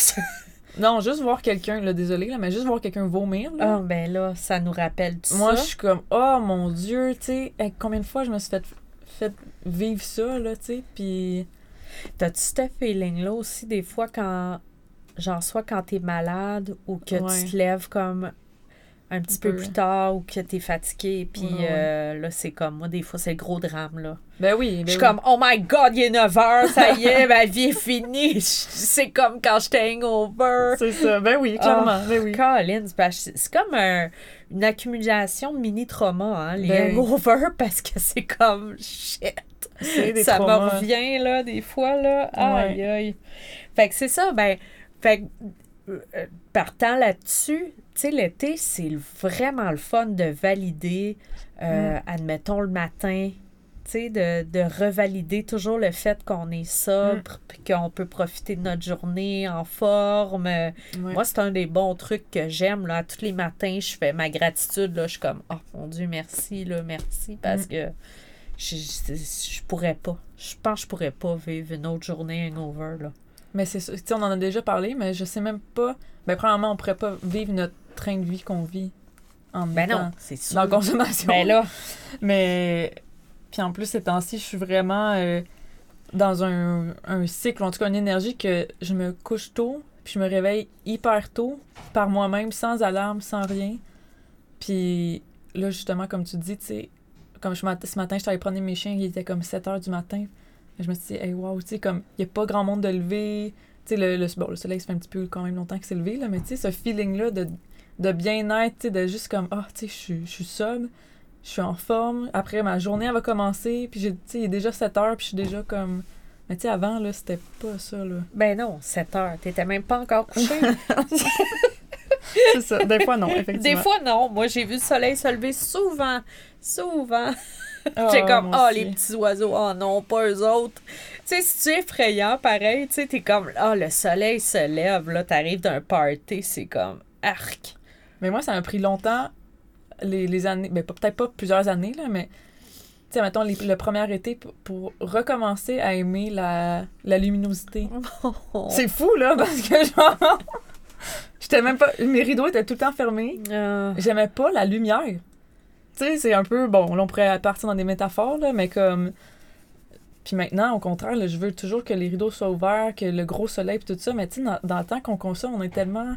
Non, juste voir quelqu'un, là, désolé, là, mais juste voir quelqu'un vomir, là. Ah, ben là, ça nous rappelle tout Moi, je ça. suis comme, oh mon Dieu, tu sais, hey, combien de fois je me suis fait, fait vivre ça, là, tu sais, puis. T'as-tu ce feeling-là aussi, des fois, quand. Genre, soit quand t'es malade ou que Ouais. tu te lèves comme un petit peu peu. plus tard ou que t'es fatigué, puis Ouais, ouais. euh, là, c'est comme. Moi, des fois, c'est le gros drame, là. Ben oui, ben Je suis oui. comme, oh my god, il est 9 h, ça y est, ma vie est finie. C'est comme quand j'étais hangover. C'est ça, ben oui, clairement, ben oui. Colin, c'est comme un- une accumulation de mini-traumas, hein, les Ben- hangovers, parce que c'est comme shit. Des ça me revient, là, des fois, là. Aïe, Ouais. aïe. Fait que c'est ça, ben, fait que, euh, partant là-dessus, tu sais, l'été, c'est vraiment le fun de valider, euh, Mm. admettons, le matin, tu sais, de, de revalider toujours le fait qu'on est sobre, Mm. puis qu'on peut profiter de notre journée en forme. Moi, c'est un des bons trucs que j'aime. Là. Tous les matins, je fais ma gratitude. Là. Je suis comme, oh mon Dieu, merci, là, merci, parce Mm. que je, je, je pourrais pas. Je pense que je pourrais pas vivre une autre journée hangover. Là. Mais c'est ça, tu sais, on en a déjà parlé, mais je sais même pas. Ben, premièrement, on pourrait pas vivre notre train de vie qu'on vit en Ben non, c'est sûr. dans la consommation. Ben là, Mais. Puis en plus, ces temps-ci, je suis vraiment euh, dans un, un cycle, en tout cas une énergie que je me couche tôt, puis je me réveille hyper tôt, par moi-même, sans alarme, sans rien. Puis là, justement, comme tu dis, tu sais, comme je, ce matin, je suis allée prendre mes chiens, il était comme 7 heures du matin. Je me suis dit, hey, wow, tu sais, comme, il n'y a pas grand monde de lever. Tu sais, le, le, bon, le soleil, ça fait un petit peu quand même longtemps qu'il s'est levé, là, mais tu sais, ce feeling-là de, de bien-être, tu sais, de juste comme, ah, tu sais, je suis- je suis sobre, je suis en forme. Après, ma journée, elle va commencer, puis j'ai- tu sais, il est déjà 7 heures, puis je suis déjà comme. Mais tu sais, avant, là, c'était pas ça, là. ben non, 7 heures. T'étais même pas encore couché. C'est ça. Des fois, non, effectivement. Des fois, non. Moi, j'ai vu le soleil se lever souvent. Souvent. Ah, J'ai comme, moi oh, les petits oiseaux, oh non, pas eux autres. Tu sais, si tu es effrayant, pareil, tu sais, t'es comme, oh, le soleil se lève, là, t'arrives d'un party, c'est comme, arc. Mais moi, ça m'a pris longtemps, les, les années, ben, peut-être pas plusieurs années, là, mais, tu sais, mettons, les- le premier été pour, pour recommencer à aimer la, la luminosité. C'est fou, là, parce que, genre, j'étais même pas, mes rideaux étaient tout le temps fermés. Ah. J'aimais pas la lumière. Tu sais, c'est un peu, bon, là, on pourrait partir dans des métaphores, là, mais comme... Puis maintenant, au contraire, là, je veux toujours que les rideaux soient ouverts, que le gros soleil, puis tout ça, mais tu sais, dans, dans le temps qu'on consomme, on est tellement...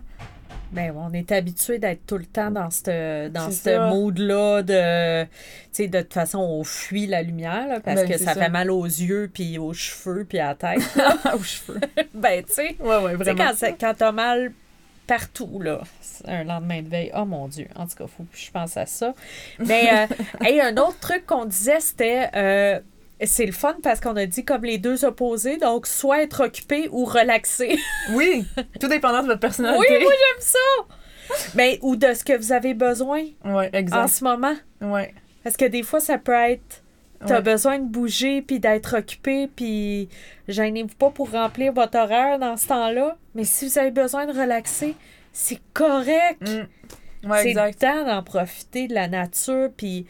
Ben, on est habitué d'être tout le temps dans ce dans ce mood-là de. Tu sais, de toute façon, on fuit la lumière, là, parce Ben, que ça, ça. fait mal aux yeux, puis aux cheveux, puis à la tête. aux cheveux. ben, tu sais. Ouais, ouais, Tu sais, vraiment. quand, quand t'as mal partout, là, un lendemain de veille, oh mon Dieu, en tout cas, faut que je pense à ça. Mais, euh, hey, un autre truc qu'on disait, c'était, euh, c'est le fun parce qu'on a dit comme les deux opposés, donc soit être occupé ou relaxé. Oui, tout dépendant de votre personnalité. oui, moi j'aime ça! Mais, ou de ce que vous avez besoin Ouais, en exact. ce moment. Ouais. Parce que des fois, ça peut être. T'as Ouais. besoin de bouger puis d'être occupé puis gênez-vous pas pour remplir votre horaire dans ce temps-là. Mais si vous avez besoin de relaxer, c'est correct. Mm. Ouais, c'est le temps d'en profiter de la nature. Puis,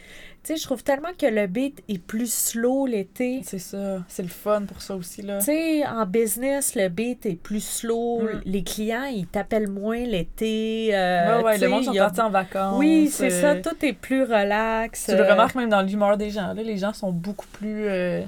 tu sais, je trouve tellement que le beat est plus slow l'été. C'est ça. C'est le fun pour ça aussi, là. Tu sais, en business, le beat est plus slow. Mm. Les clients, ils t'appellent moins l'été. euh, ouais, ouais, le monde sont a- partis en vacances. Oui, c'est euh, ça. Tout est plus relax. Tu le euh, remarques même dans l'humeur des gens. Là, les gens sont beaucoup plus. euh,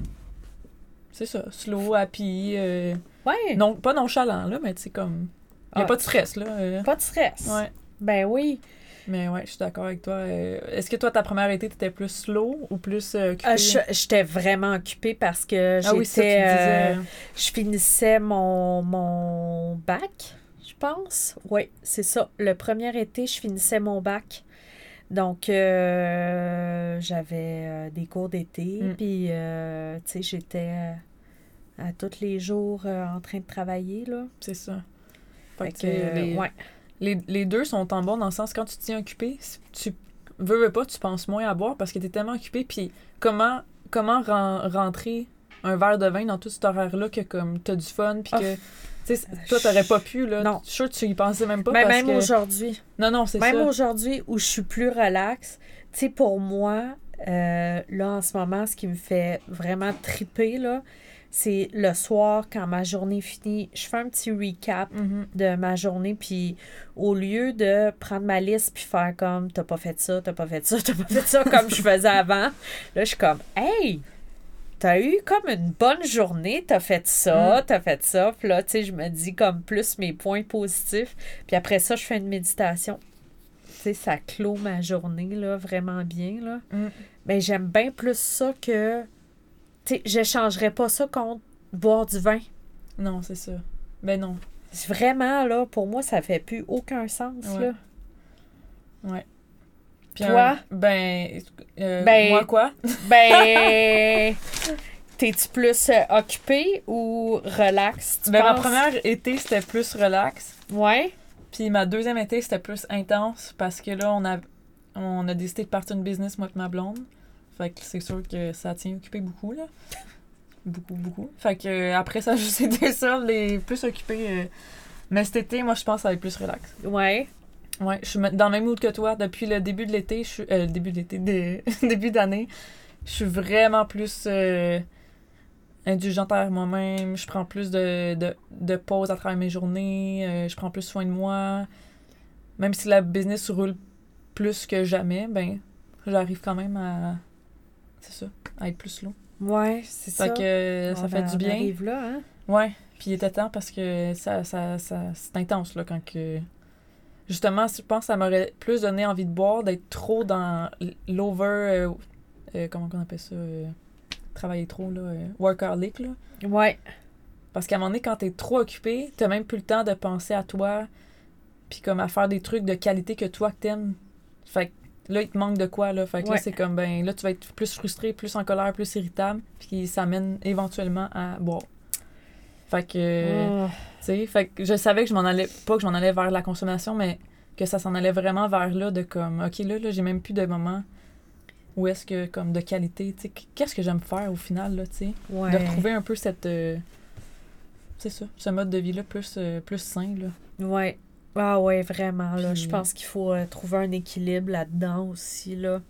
c'est ça, slow, happy. Ouais. non, pas nonchalant, là, mais tu sais, comme. Il n'y a Ah. pas de stress, là. Pas de stress. ouais. Ben oui. Mais ouais, je suis d'accord avec toi. euh, Est-ce que toi, ta première été, t'étais plus slow ou plus euh, occupée? Euh, J'étais vraiment occupée parce que ah oui, j'étais. euh, je finissais mon, mon bac, je pense. Oui, c'est ça. Le premier été, je finissais mon bac. Donc, j'avais des cours d'été. Mm. Puis, tu sais, j'étais à tous les jours en train de travailler, là. C'est ça. Fait Fait que, les, ouais. Les, les deux sont en bon dans le sens quand tu te tiens occupé, si tu veux, veux pas, tu penses moins à boire parce que t'es tellement occupé. Puis comment, comment ren- rentrer un verre de vin dans tout cet horaire-là que comme t'as du fun puis Ah. que tu toi t'aurais pas pu là. Non. Je suis sûre que tu y pensais même pas Mais parce même que aujourd'hui. non non c'est Même aujourd'hui où je suis plus relax, tu sais, pour moi, Euh, là, en ce moment, ce qui me fait vraiment triper, là, c'est le soir, quand ma journée finit, je fais un petit recap Mhm. de ma journée, puis au lieu de prendre ma liste puis faire comme t'as pas fait ça, t'as pas fait ça, t'as pas fait ça comme je faisais avant, là, je suis comme hey, t'as eu comme une bonne journée, t'as fait ça, t'as fait ça, puis là, tu sais, je me dis comme plus mes points positifs, puis après ça, je fais une méditation. Tu sais, ça clôt ma journée, là, vraiment bien, là. Mm. Mais j'aime bien plus ça que. Sais, j'échangerais pas ça contre boire du vin. Non, c'est ça. Ben non. Vraiment, là, pour moi, ça fait plus aucun sens, Ouais. là. Puis Toi? un- ben, euh, Ben, moi quoi? Ben. T'es-tu plus euh, occupé ou relax? Tu Ben, ma première été, c'était plus relax. Ouais. Puis ma deuxième été, c'était plus intense parce que là, on a, on a décidé de partir une business, moi et ma blonde. Fait que c'est sûr que ça tient occupé beaucoup, là. Beaucoup, beaucoup. Fait que euh, après, ça juste été ça, les plus occupés. euh. Mais cet été, moi, je pense que ça va être plus relax. Ouais. Ouais, je suis dans le même mood que toi. Depuis le début de l'été, je suis. euh, le début de l'été, de- début d'année, je suis vraiment plus euh, indulgente envers moi-même. Je prends plus de, de, de pauses à travers mes journées. je prends plus soin de moi. Même si la business roule plus que jamais, ben, j'arrive quand même à. C'est ça, à être plus slow. Ouais, c'est ça. Que euh, ça On fait du bien. arrive là, hein? Ouais, puis il était temps parce que ça, ça, ça c'est intense là quand que justement, je pense que ça m'aurait plus donné envie de boire d'être trop dans l'over euh, euh, comment on appelle ça euh, travailler trop là workaholic là Ouais. parce qu'à un moment donné quand t'es trop occupé, t'as même plus le temps de penser à toi puis comme à faire des trucs de qualité que toi que t'aimes. Fait que là il te manque de quoi là, fait que Ouais. là c'est comme ben là tu vas être plus frustré, plus en colère, plus irritable, puis ça mène éventuellement à boire. Fait que Oh. tu sais, fait que je savais que je m'en allais, pas que je m'en allais vers la consommation, mais que ça s'en allait vraiment vers là, de comme, OK, là, là j'ai même plus de moments où est-ce que, comme, de qualité, tu sais, qu'est-ce que j'aime faire au final, là, tu sais? Ouais. De retrouver un peu cette, euh, c'est ça, ce mode de vie-là plus, euh, plus sain, là. Ouais. Ah ouais, vraiment. Là, Puis- je pense qu'il faut euh, trouver un équilibre là-dedans aussi. Là.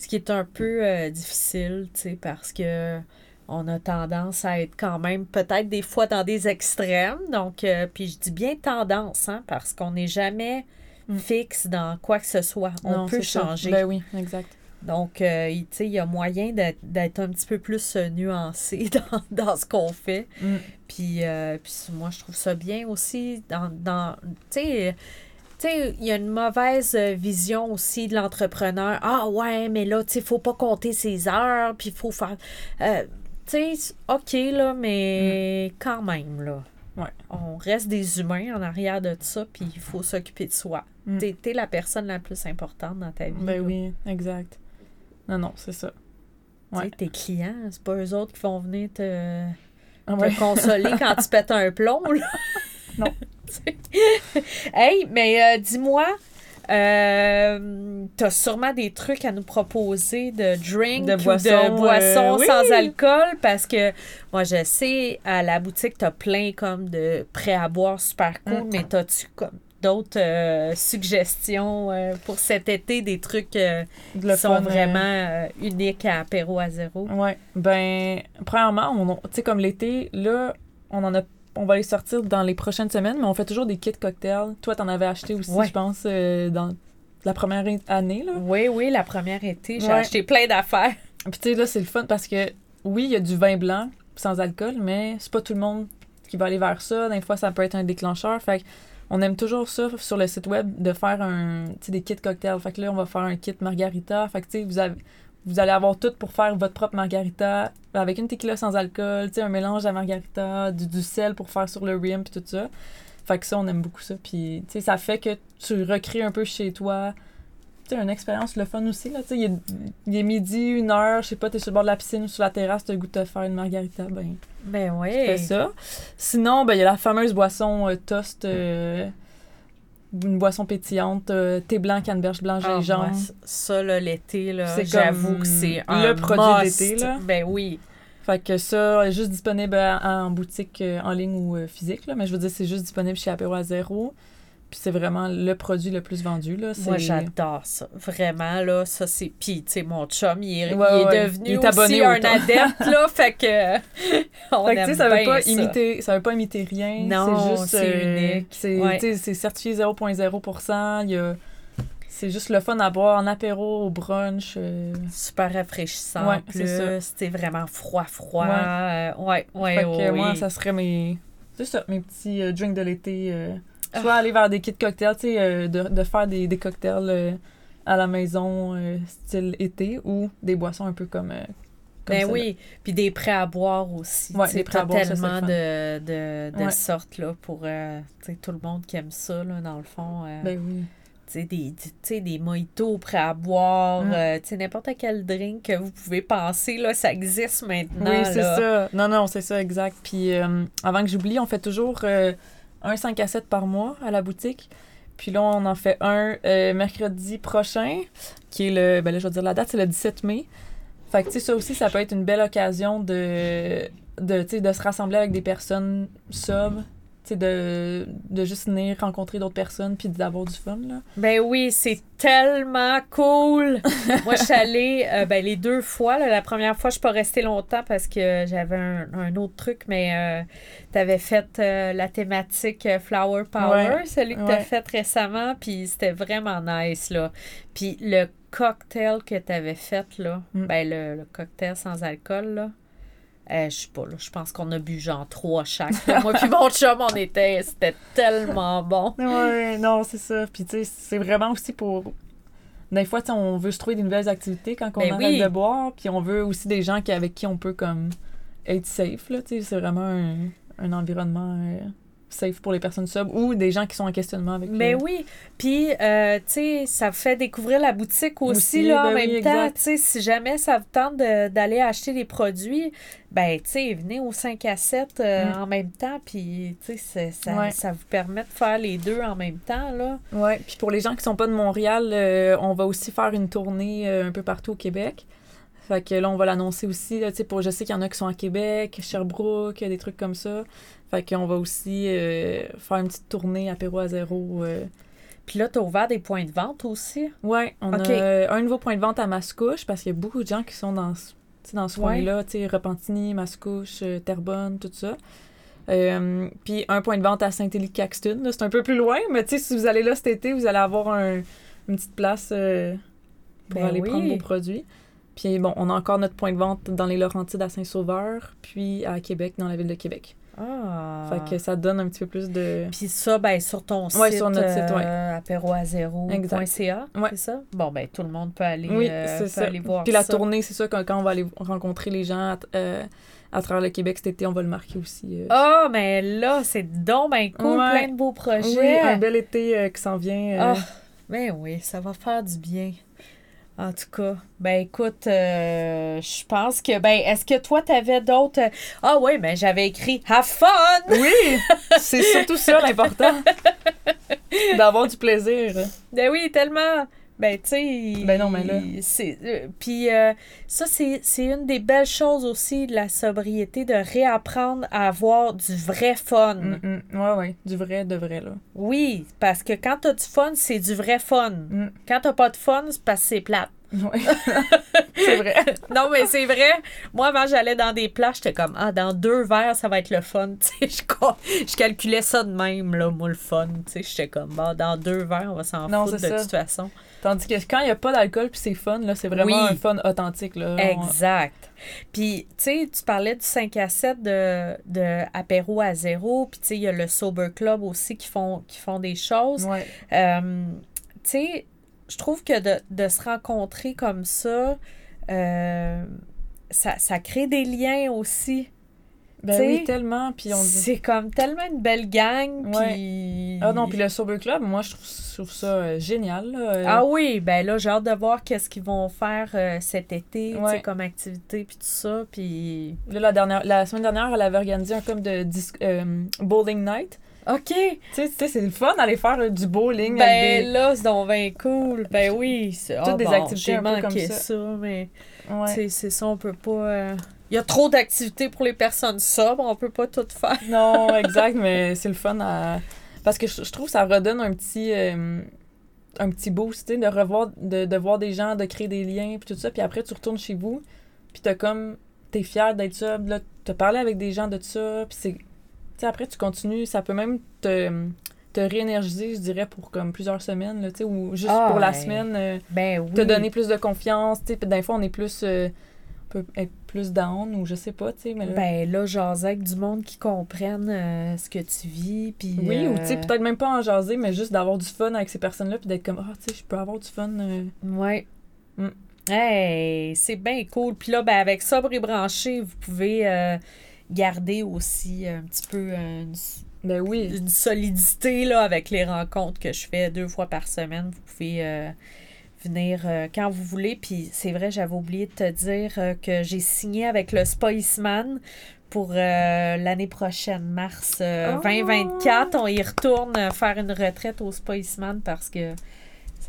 Ce qui est un peu euh, difficile, tu sais, parce que on a tendance à être quand même peut-être des fois dans des extrêmes. Donc, euh, puis je dis bien tendance, hein, parce qu'on n'est jamais Mm. fixe dans quoi que ce soit. On Non, peut changer. Ben oui, exact. Donc, euh, il- y a moyen d'être un petit peu plus euh, nuancé dans, dans ce qu'on fait. Mm. Puis, euh, puis moi, je trouve ça bien aussi. Dans, dans, tu sais, il y a une mauvaise euh, vision aussi de l'entrepreneur. Ah ouais, mais là, tu sais, faut pas compter ses heures, puis il faut faire... euh, tu sais, OK, là, mais quand même, là. Ouais. On reste des humains en arrière de ça, puis il faut s'occuper de soi. Mm. T'es T'es la personne la plus importante dans ta vie. Ben là. oui, exact. Non, non, c'est ça. Tu sais, Ouais. tes clients, c'est pas eux autres qui vont venir te, Ah te consoler quand tu pètes un plomb. Là. Non. Hey, mais euh, dis-moi, euh, t'as sûrement des trucs à nous proposer de drink De boissons, de boissons euh, oui. sans alcool? Parce que moi je sais à la boutique t'as plein comme de prêts à boire super cool, Mm. mais t'as-tu comme d'autres euh, suggestions euh, pour cet été, des trucs euh, qui sont vraiment uniques à apéro à zéro? Ouais. Ben, premièrement, tu sais, comme l'été, là, on en a. On va les sortir dans les prochaines semaines, mais on fait toujours des kits cocktails. Toi, t'en avais acheté aussi, Ouais. je pense, dans la première année, là. Oui, oui, la première été, j'ai Ouais. acheté plein d'affaires. Puis, tu sais, là, c'est le fun parce que, oui, il y a du vin blanc sans alcool, mais c'est pas tout le monde qui va aller vers ça. Des fois, ça peut être un déclencheur. Fait que on aime toujours ça sur le site web de faire un, des kits cocktails. Fait que là, on va faire un kit margarita. Fait que, vous. Vous allez avoir tout pour faire votre propre margarita avec une tequila sans alcool, un mélange à margarita, du, sel pour faire sur le rim puis tout ça. Fait que ça, on aime beaucoup ça. Puis, ça fait que tu recrées un peu chez toi. Tu une expérience le fun aussi, là. Tu sais, il est, il est midi, une heure, je sais pas, t'es sur le bord de la piscine ou sur la terrasse, le goût de te faire une margarita, ben, Ben tu oui. fais ça. Sinon, ben, il y a la fameuse boisson euh, toast, euh, une boisson pétillante, euh, thé blanc, canneberge blanc, Ah, gingembre. c- ça, là, l'été, là, j'avoue que c'est le un produit must. d'été, là. Ben oui. Fait que ça, est juste disponible en, en boutique en ligne ou physique, là, mais je veux dire, c'est juste disponible chez Apéro à zéro. Puis c'est vraiment le produit le plus vendu. Là. Moi, j'adore ça. Vraiment, là, ça, c'est... Puis, tu sais, mon chum, il est, Ouais, il est ouais. devenu Il est aussi un adepte, là, fait que... on Fait que, aime ça veut bien pas ça. imiter, ça veut pas imiter rien. Non, c'est juste c'est euh, unique. C'est, Ouais. certifié 0.0%. Il y a, c'est juste le fun à boire en apéro, au brunch. euh. Super rafraîchissant, Ouais, c'est. C'était vraiment froid, froid. Ouais. Euh, ouais, ouais, fait que oui. moi, ça serait mes, c'est ça, mes petits euh, drinks de l'été. Ah. Soit aller vers des kits cocktails, tu sais, euh, de, de faire des, des cocktails euh, à la maison, euh, style été, ou des boissons un peu comme. euh, comme Ben oui, puis des prêts à boire aussi. Ouais, des prêts à boire, tellement de, de, de Ouais. sortes là, pour tout le monde qui aime ça, là, dans le fond. Ben oui. tu sais, des, tu sais, des mojitos prêts à boire, Mm. euh, tu sais, n'importe quel drink que vous pouvez penser, là, ça existe maintenant. Oui, c'est ça. Non, non, c'est ça, exact. Puis euh, avant que j'oublie, on fait toujours euh, un 5 à 7 par mois à la boutique. Puis là, on en fait un euh, mercredi prochain, qui est le. Ben là, je vais dire la date, c'est le 17 mai. Fait que, tu sais, ça aussi, ça peut être une belle occasion de, de se rassembler avec des personnes sobres. De, de juste venir rencontrer d'autres personnes puis d'avoir du fun, là. Ben oui, c'est tellement cool. Moi, je suis allée euh, ben, les deux fois. là. La première fois, je suis pas restée longtemps parce que j'avais un, un autre truc, mais tu avais fait euh, la thématique euh, Flower Power, Ouais, celui que tu as ouais. fait récemment, puis c'était vraiment nice, là. Puis le cocktail que tu avais fait, là, Mm. ben le, le cocktail sans alcool, là, euh, je sais pas, là, je pense qu'on a bu genre trois chaque. Moi puis mon chum, on était, c'était tellement bon. Ouais, non, c'est ça. Puis, tu sais, c'est vraiment aussi pour. Des fois, on veut se trouver des nouvelles activités quand on Ben arrête oui. de boire. Puis, on veut aussi des gens qui, avec qui on peut, comme, être safe, là. Tu sais, c'est vraiment un, un environnement euh, safe pour les personnes sobres ou des gens qui sont en questionnement avec Mais euh, oui, puis, euh, tu sais, ça fait découvrir la boutique aussi, Aussi, là, en ben oui, même temps. Tu sais, si jamais ça vous tente de- d'aller acheter des produits, ben, tu sais, venez au 5 à 7 euh, Mm. en même temps, puis, tu sais, ça, Ouais. ça vous permet de faire les deux en même temps, là. Ouais, puis pour les gens qui sont pas de Montréal, euh, on va aussi faire une tournée un peu partout au Québec. Fait que là, on va l'annoncer aussi. Là, tu sais, pour, je sais qu'il y en a qui sont à Québec, Sherbrooke, des trucs comme ça. Fait qu'on va aussi euh, faire une petite tournée apéro à zéro. euh. Puis là, t'as ouvert des points de vente aussi? Ouais, on a euh, un nouveau point de vente à Mascouche parce qu'il y a beaucoup de gens qui sont dans, dans ce Ouais. coin-là. Tu sais, Repentigny, Mascouche, Terrebonne, tout ça. Euh, puis un point de vente à Saint-Élie-Caxton. C'est un peu plus loin, mais tu sais, si vous allez là cet été, vous allez avoir un- une petite place euh, pour Ben aller oui. prendre vos produits. Puis bon, on a encore notre point de vente dans les Laurentides à Saint-Sauveur, puis à Québec, dans la ville de Québec. Ah. Fait que ça donne un petit peu plus de... Puis ça, ben, sur ton Ouais, site, sur notre site, ouais. euh, Ouais. c'est ça? Bon, ben, tout le monde peut aller, Oui, euh, peut ça. aller voir Puis la tournée, c'est ça, quand, quand on va aller rencontrer les gens à, euh, à travers le Québec cet été, on va le marquer aussi. euh. Ah, mais là, c'est donc ben cool, Ouais. plein de beaux projets. oui, un bel été qui s'en vient. Ah, ben oui, ça va faire du bien. En tout cas, ben écoute, euh, je pense que, ben, est-ce que toi, t'avais d'autres... Ah oui, ben j'avais écrit « Have fun! Oui, c'est surtout ça l'important. D'avoir du plaisir. » Ben oui, tellement... Ben, tu sais... Ben non, mais là- c'est- euh, Puis euh, ça, c'est une des belles choses aussi de la sobriété, de réapprendre à avoir du vrai fun. Mm, mm. Ouais, ouais, du vrai, de vrai, là. Oui, parce que quand t'as du fun, c'est du vrai fun. Mm. Quand t'as pas de fun, c'est parce que c'est plate. Ouais. c'est vrai. Non, mais c'est vrai. Moi, avant, j'allais dans des plages, j'étais comme, ah, dans deux verres, ça va être le fun. Tu sais, je, je calculais ça de même, là, moi, le fun. Tu sais, j'étais comme, bah, dans deux verres, on va s'en foutre de ça. toute façon. Tandis que quand il n'y a pas d'alcool puis c'est fun, là, c'est vraiment Oui. un fun authentique, là. Exact. Puis, tu sais, tu parlais du 5 à 7 de, de apéro à zéro. Puis, tu sais, il y a le Sober Club aussi qui font, qui font des choses. Ouais. Euh, tu sais, je trouve que de, de se rencontrer comme ça, euh, ça, ça crée des liens aussi. Ben T'sais, oui, tellement. Puis on dit. C'est comme tellement une belle gang. Puis... Ah non, puis le Sober Club, moi, je trouve, je trouve ça euh, génial, là. Euh, Ah oui, ben là, j'ai hâte de voir qu'est-ce qu'ils vont faire euh, cet été, tu sais, Ouais. comme activité, puis tout ça. Puis. Là, la, dernière, la semaine dernière, elle avait organisé un comme de bowling night. OK! Tu sais, c'est le fun d'aller faire euh, du bowling Ben avec des... là, c'est donc bien cool. Ben oui. Toutes ah des bon, activités un peu comme ça. ça, mais. Ouais. C'est ça, on peut pas. euh, Il y a trop d'activités pour les personnes sobres, on peut pas tout faire. Non, exact, mais c'est le fun à... Parce que je, je trouve que ça redonne un petit. euh, un petit boost, de revoir, de, de voir des gens, de créer des liens, puis tout ça. Puis après, tu retournes chez vous, puis t'as comme. T'es fier d'être ça, là, t'as parlé avec des gens de ça, puis c'est. Tu sais, après, tu continues. Ça peut même te, te réénergiser, je dirais, pour comme plusieurs semaines, là, tu sais, ou juste Ah, pour la ouais. semaine. euh, Ben oui. te donner plus de confiance, tu sais. Des fois, on est plus. euh, peut être plus down, ou je sais pas, tu sais, mais là. Ben là, jaser avec du monde qui comprenne euh, ce que tu vis, puis... oui, ou euh, tu sais, peut-être même pas en jaser, mais juste d'avoir du fun avec ces personnes-là, puis d'être comme, ah, tu sais, je peux avoir du fun. euh, Ouais. Mm. Hey, c'est bien cool. Puis là, ben, avec Sobre et Branché, vous pouvez euh, garder aussi un petit peu euh, une, Ben oui. une solidité là, avec les rencontres que je fais deux fois par semaine. Vous pouvez euh, venir euh, quand vous voulez. Puis c'est vrai, j'avais oublié de te dire euh, que j'ai signé avec le Spiceman pour euh, l'année prochaine, mars euh, Oh! 2024. On y retourne euh, faire une retraite au Spiceman parce que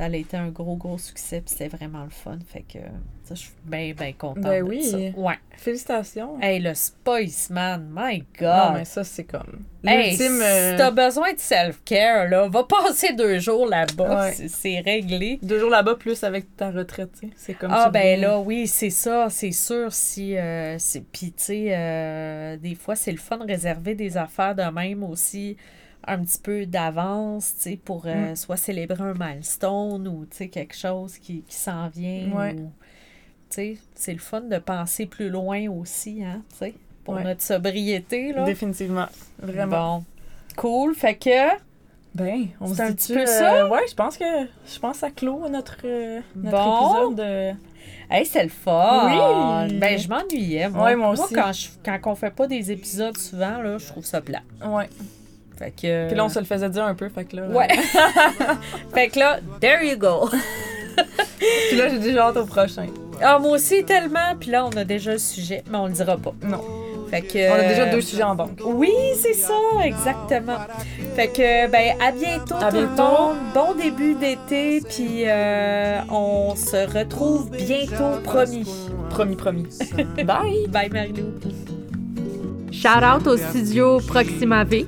ça a été un gros, gros succès. Puis c'était vraiment le fun. Fait que ça, je suis bien, bien contente. Ben de oui. ça. Ouais. Félicitations. Hey, le Spiceman, my God. Non, mais ça, c'est comme. Hey, si euh, t'as besoin de self-care, là, va passer deux jours là-bas, Ouais. c'est- réglé. Deux jours là-bas, plus avec ta retraite. C'est comme Ah tu ben là, oui, c'est ça, c'est sûr. Si, euh, Puis, tu sais, euh, des fois, c'est le fun de réserver des affaires de même aussi un petit peu d'avance, tu sais, pour euh, Mm. soit célébrer un milestone ou, tu sais, quelque chose qui, qui s'en vient. Ouais. ou- Tu sais, c'est le fun de penser plus loin aussi, hein, tu sais, pour Ouais. notre sobriété, là. Définitivement. Vraiment. Bon. Cool, fait que... Ben, on se un dit petit peu ça? ouais, je pense que je pense que ça clôt notre, euh, notre Bon. épisode. euh, Hey, c'est le fun! Oui! Ben, je m'ennuyais, moi. Ouais, moi aussi. quand, je, quand on fait pas des épisodes souvent, là, je trouve ça plat. Ouais. Fait que... Puis là, on se le faisait dire un peu, fait que là. Ouais. fait que là, there you go! Puis là, j'ai déjà hâte au prochain. Ah, moi aussi, tellement. Puis là, on a déjà le sujet, mais on le dira pas. Non. Fait que... On a déjà deux sujets en banque. Oui, c'est ça, exactement. Fait que, ben, à bientôt À tout le bientôt. monde. Bon début d'été, puis euh, on se retrouve bientôt, promis. Promis, promis. Bye! Bye, Marilou. Shout out au studio Proxima V.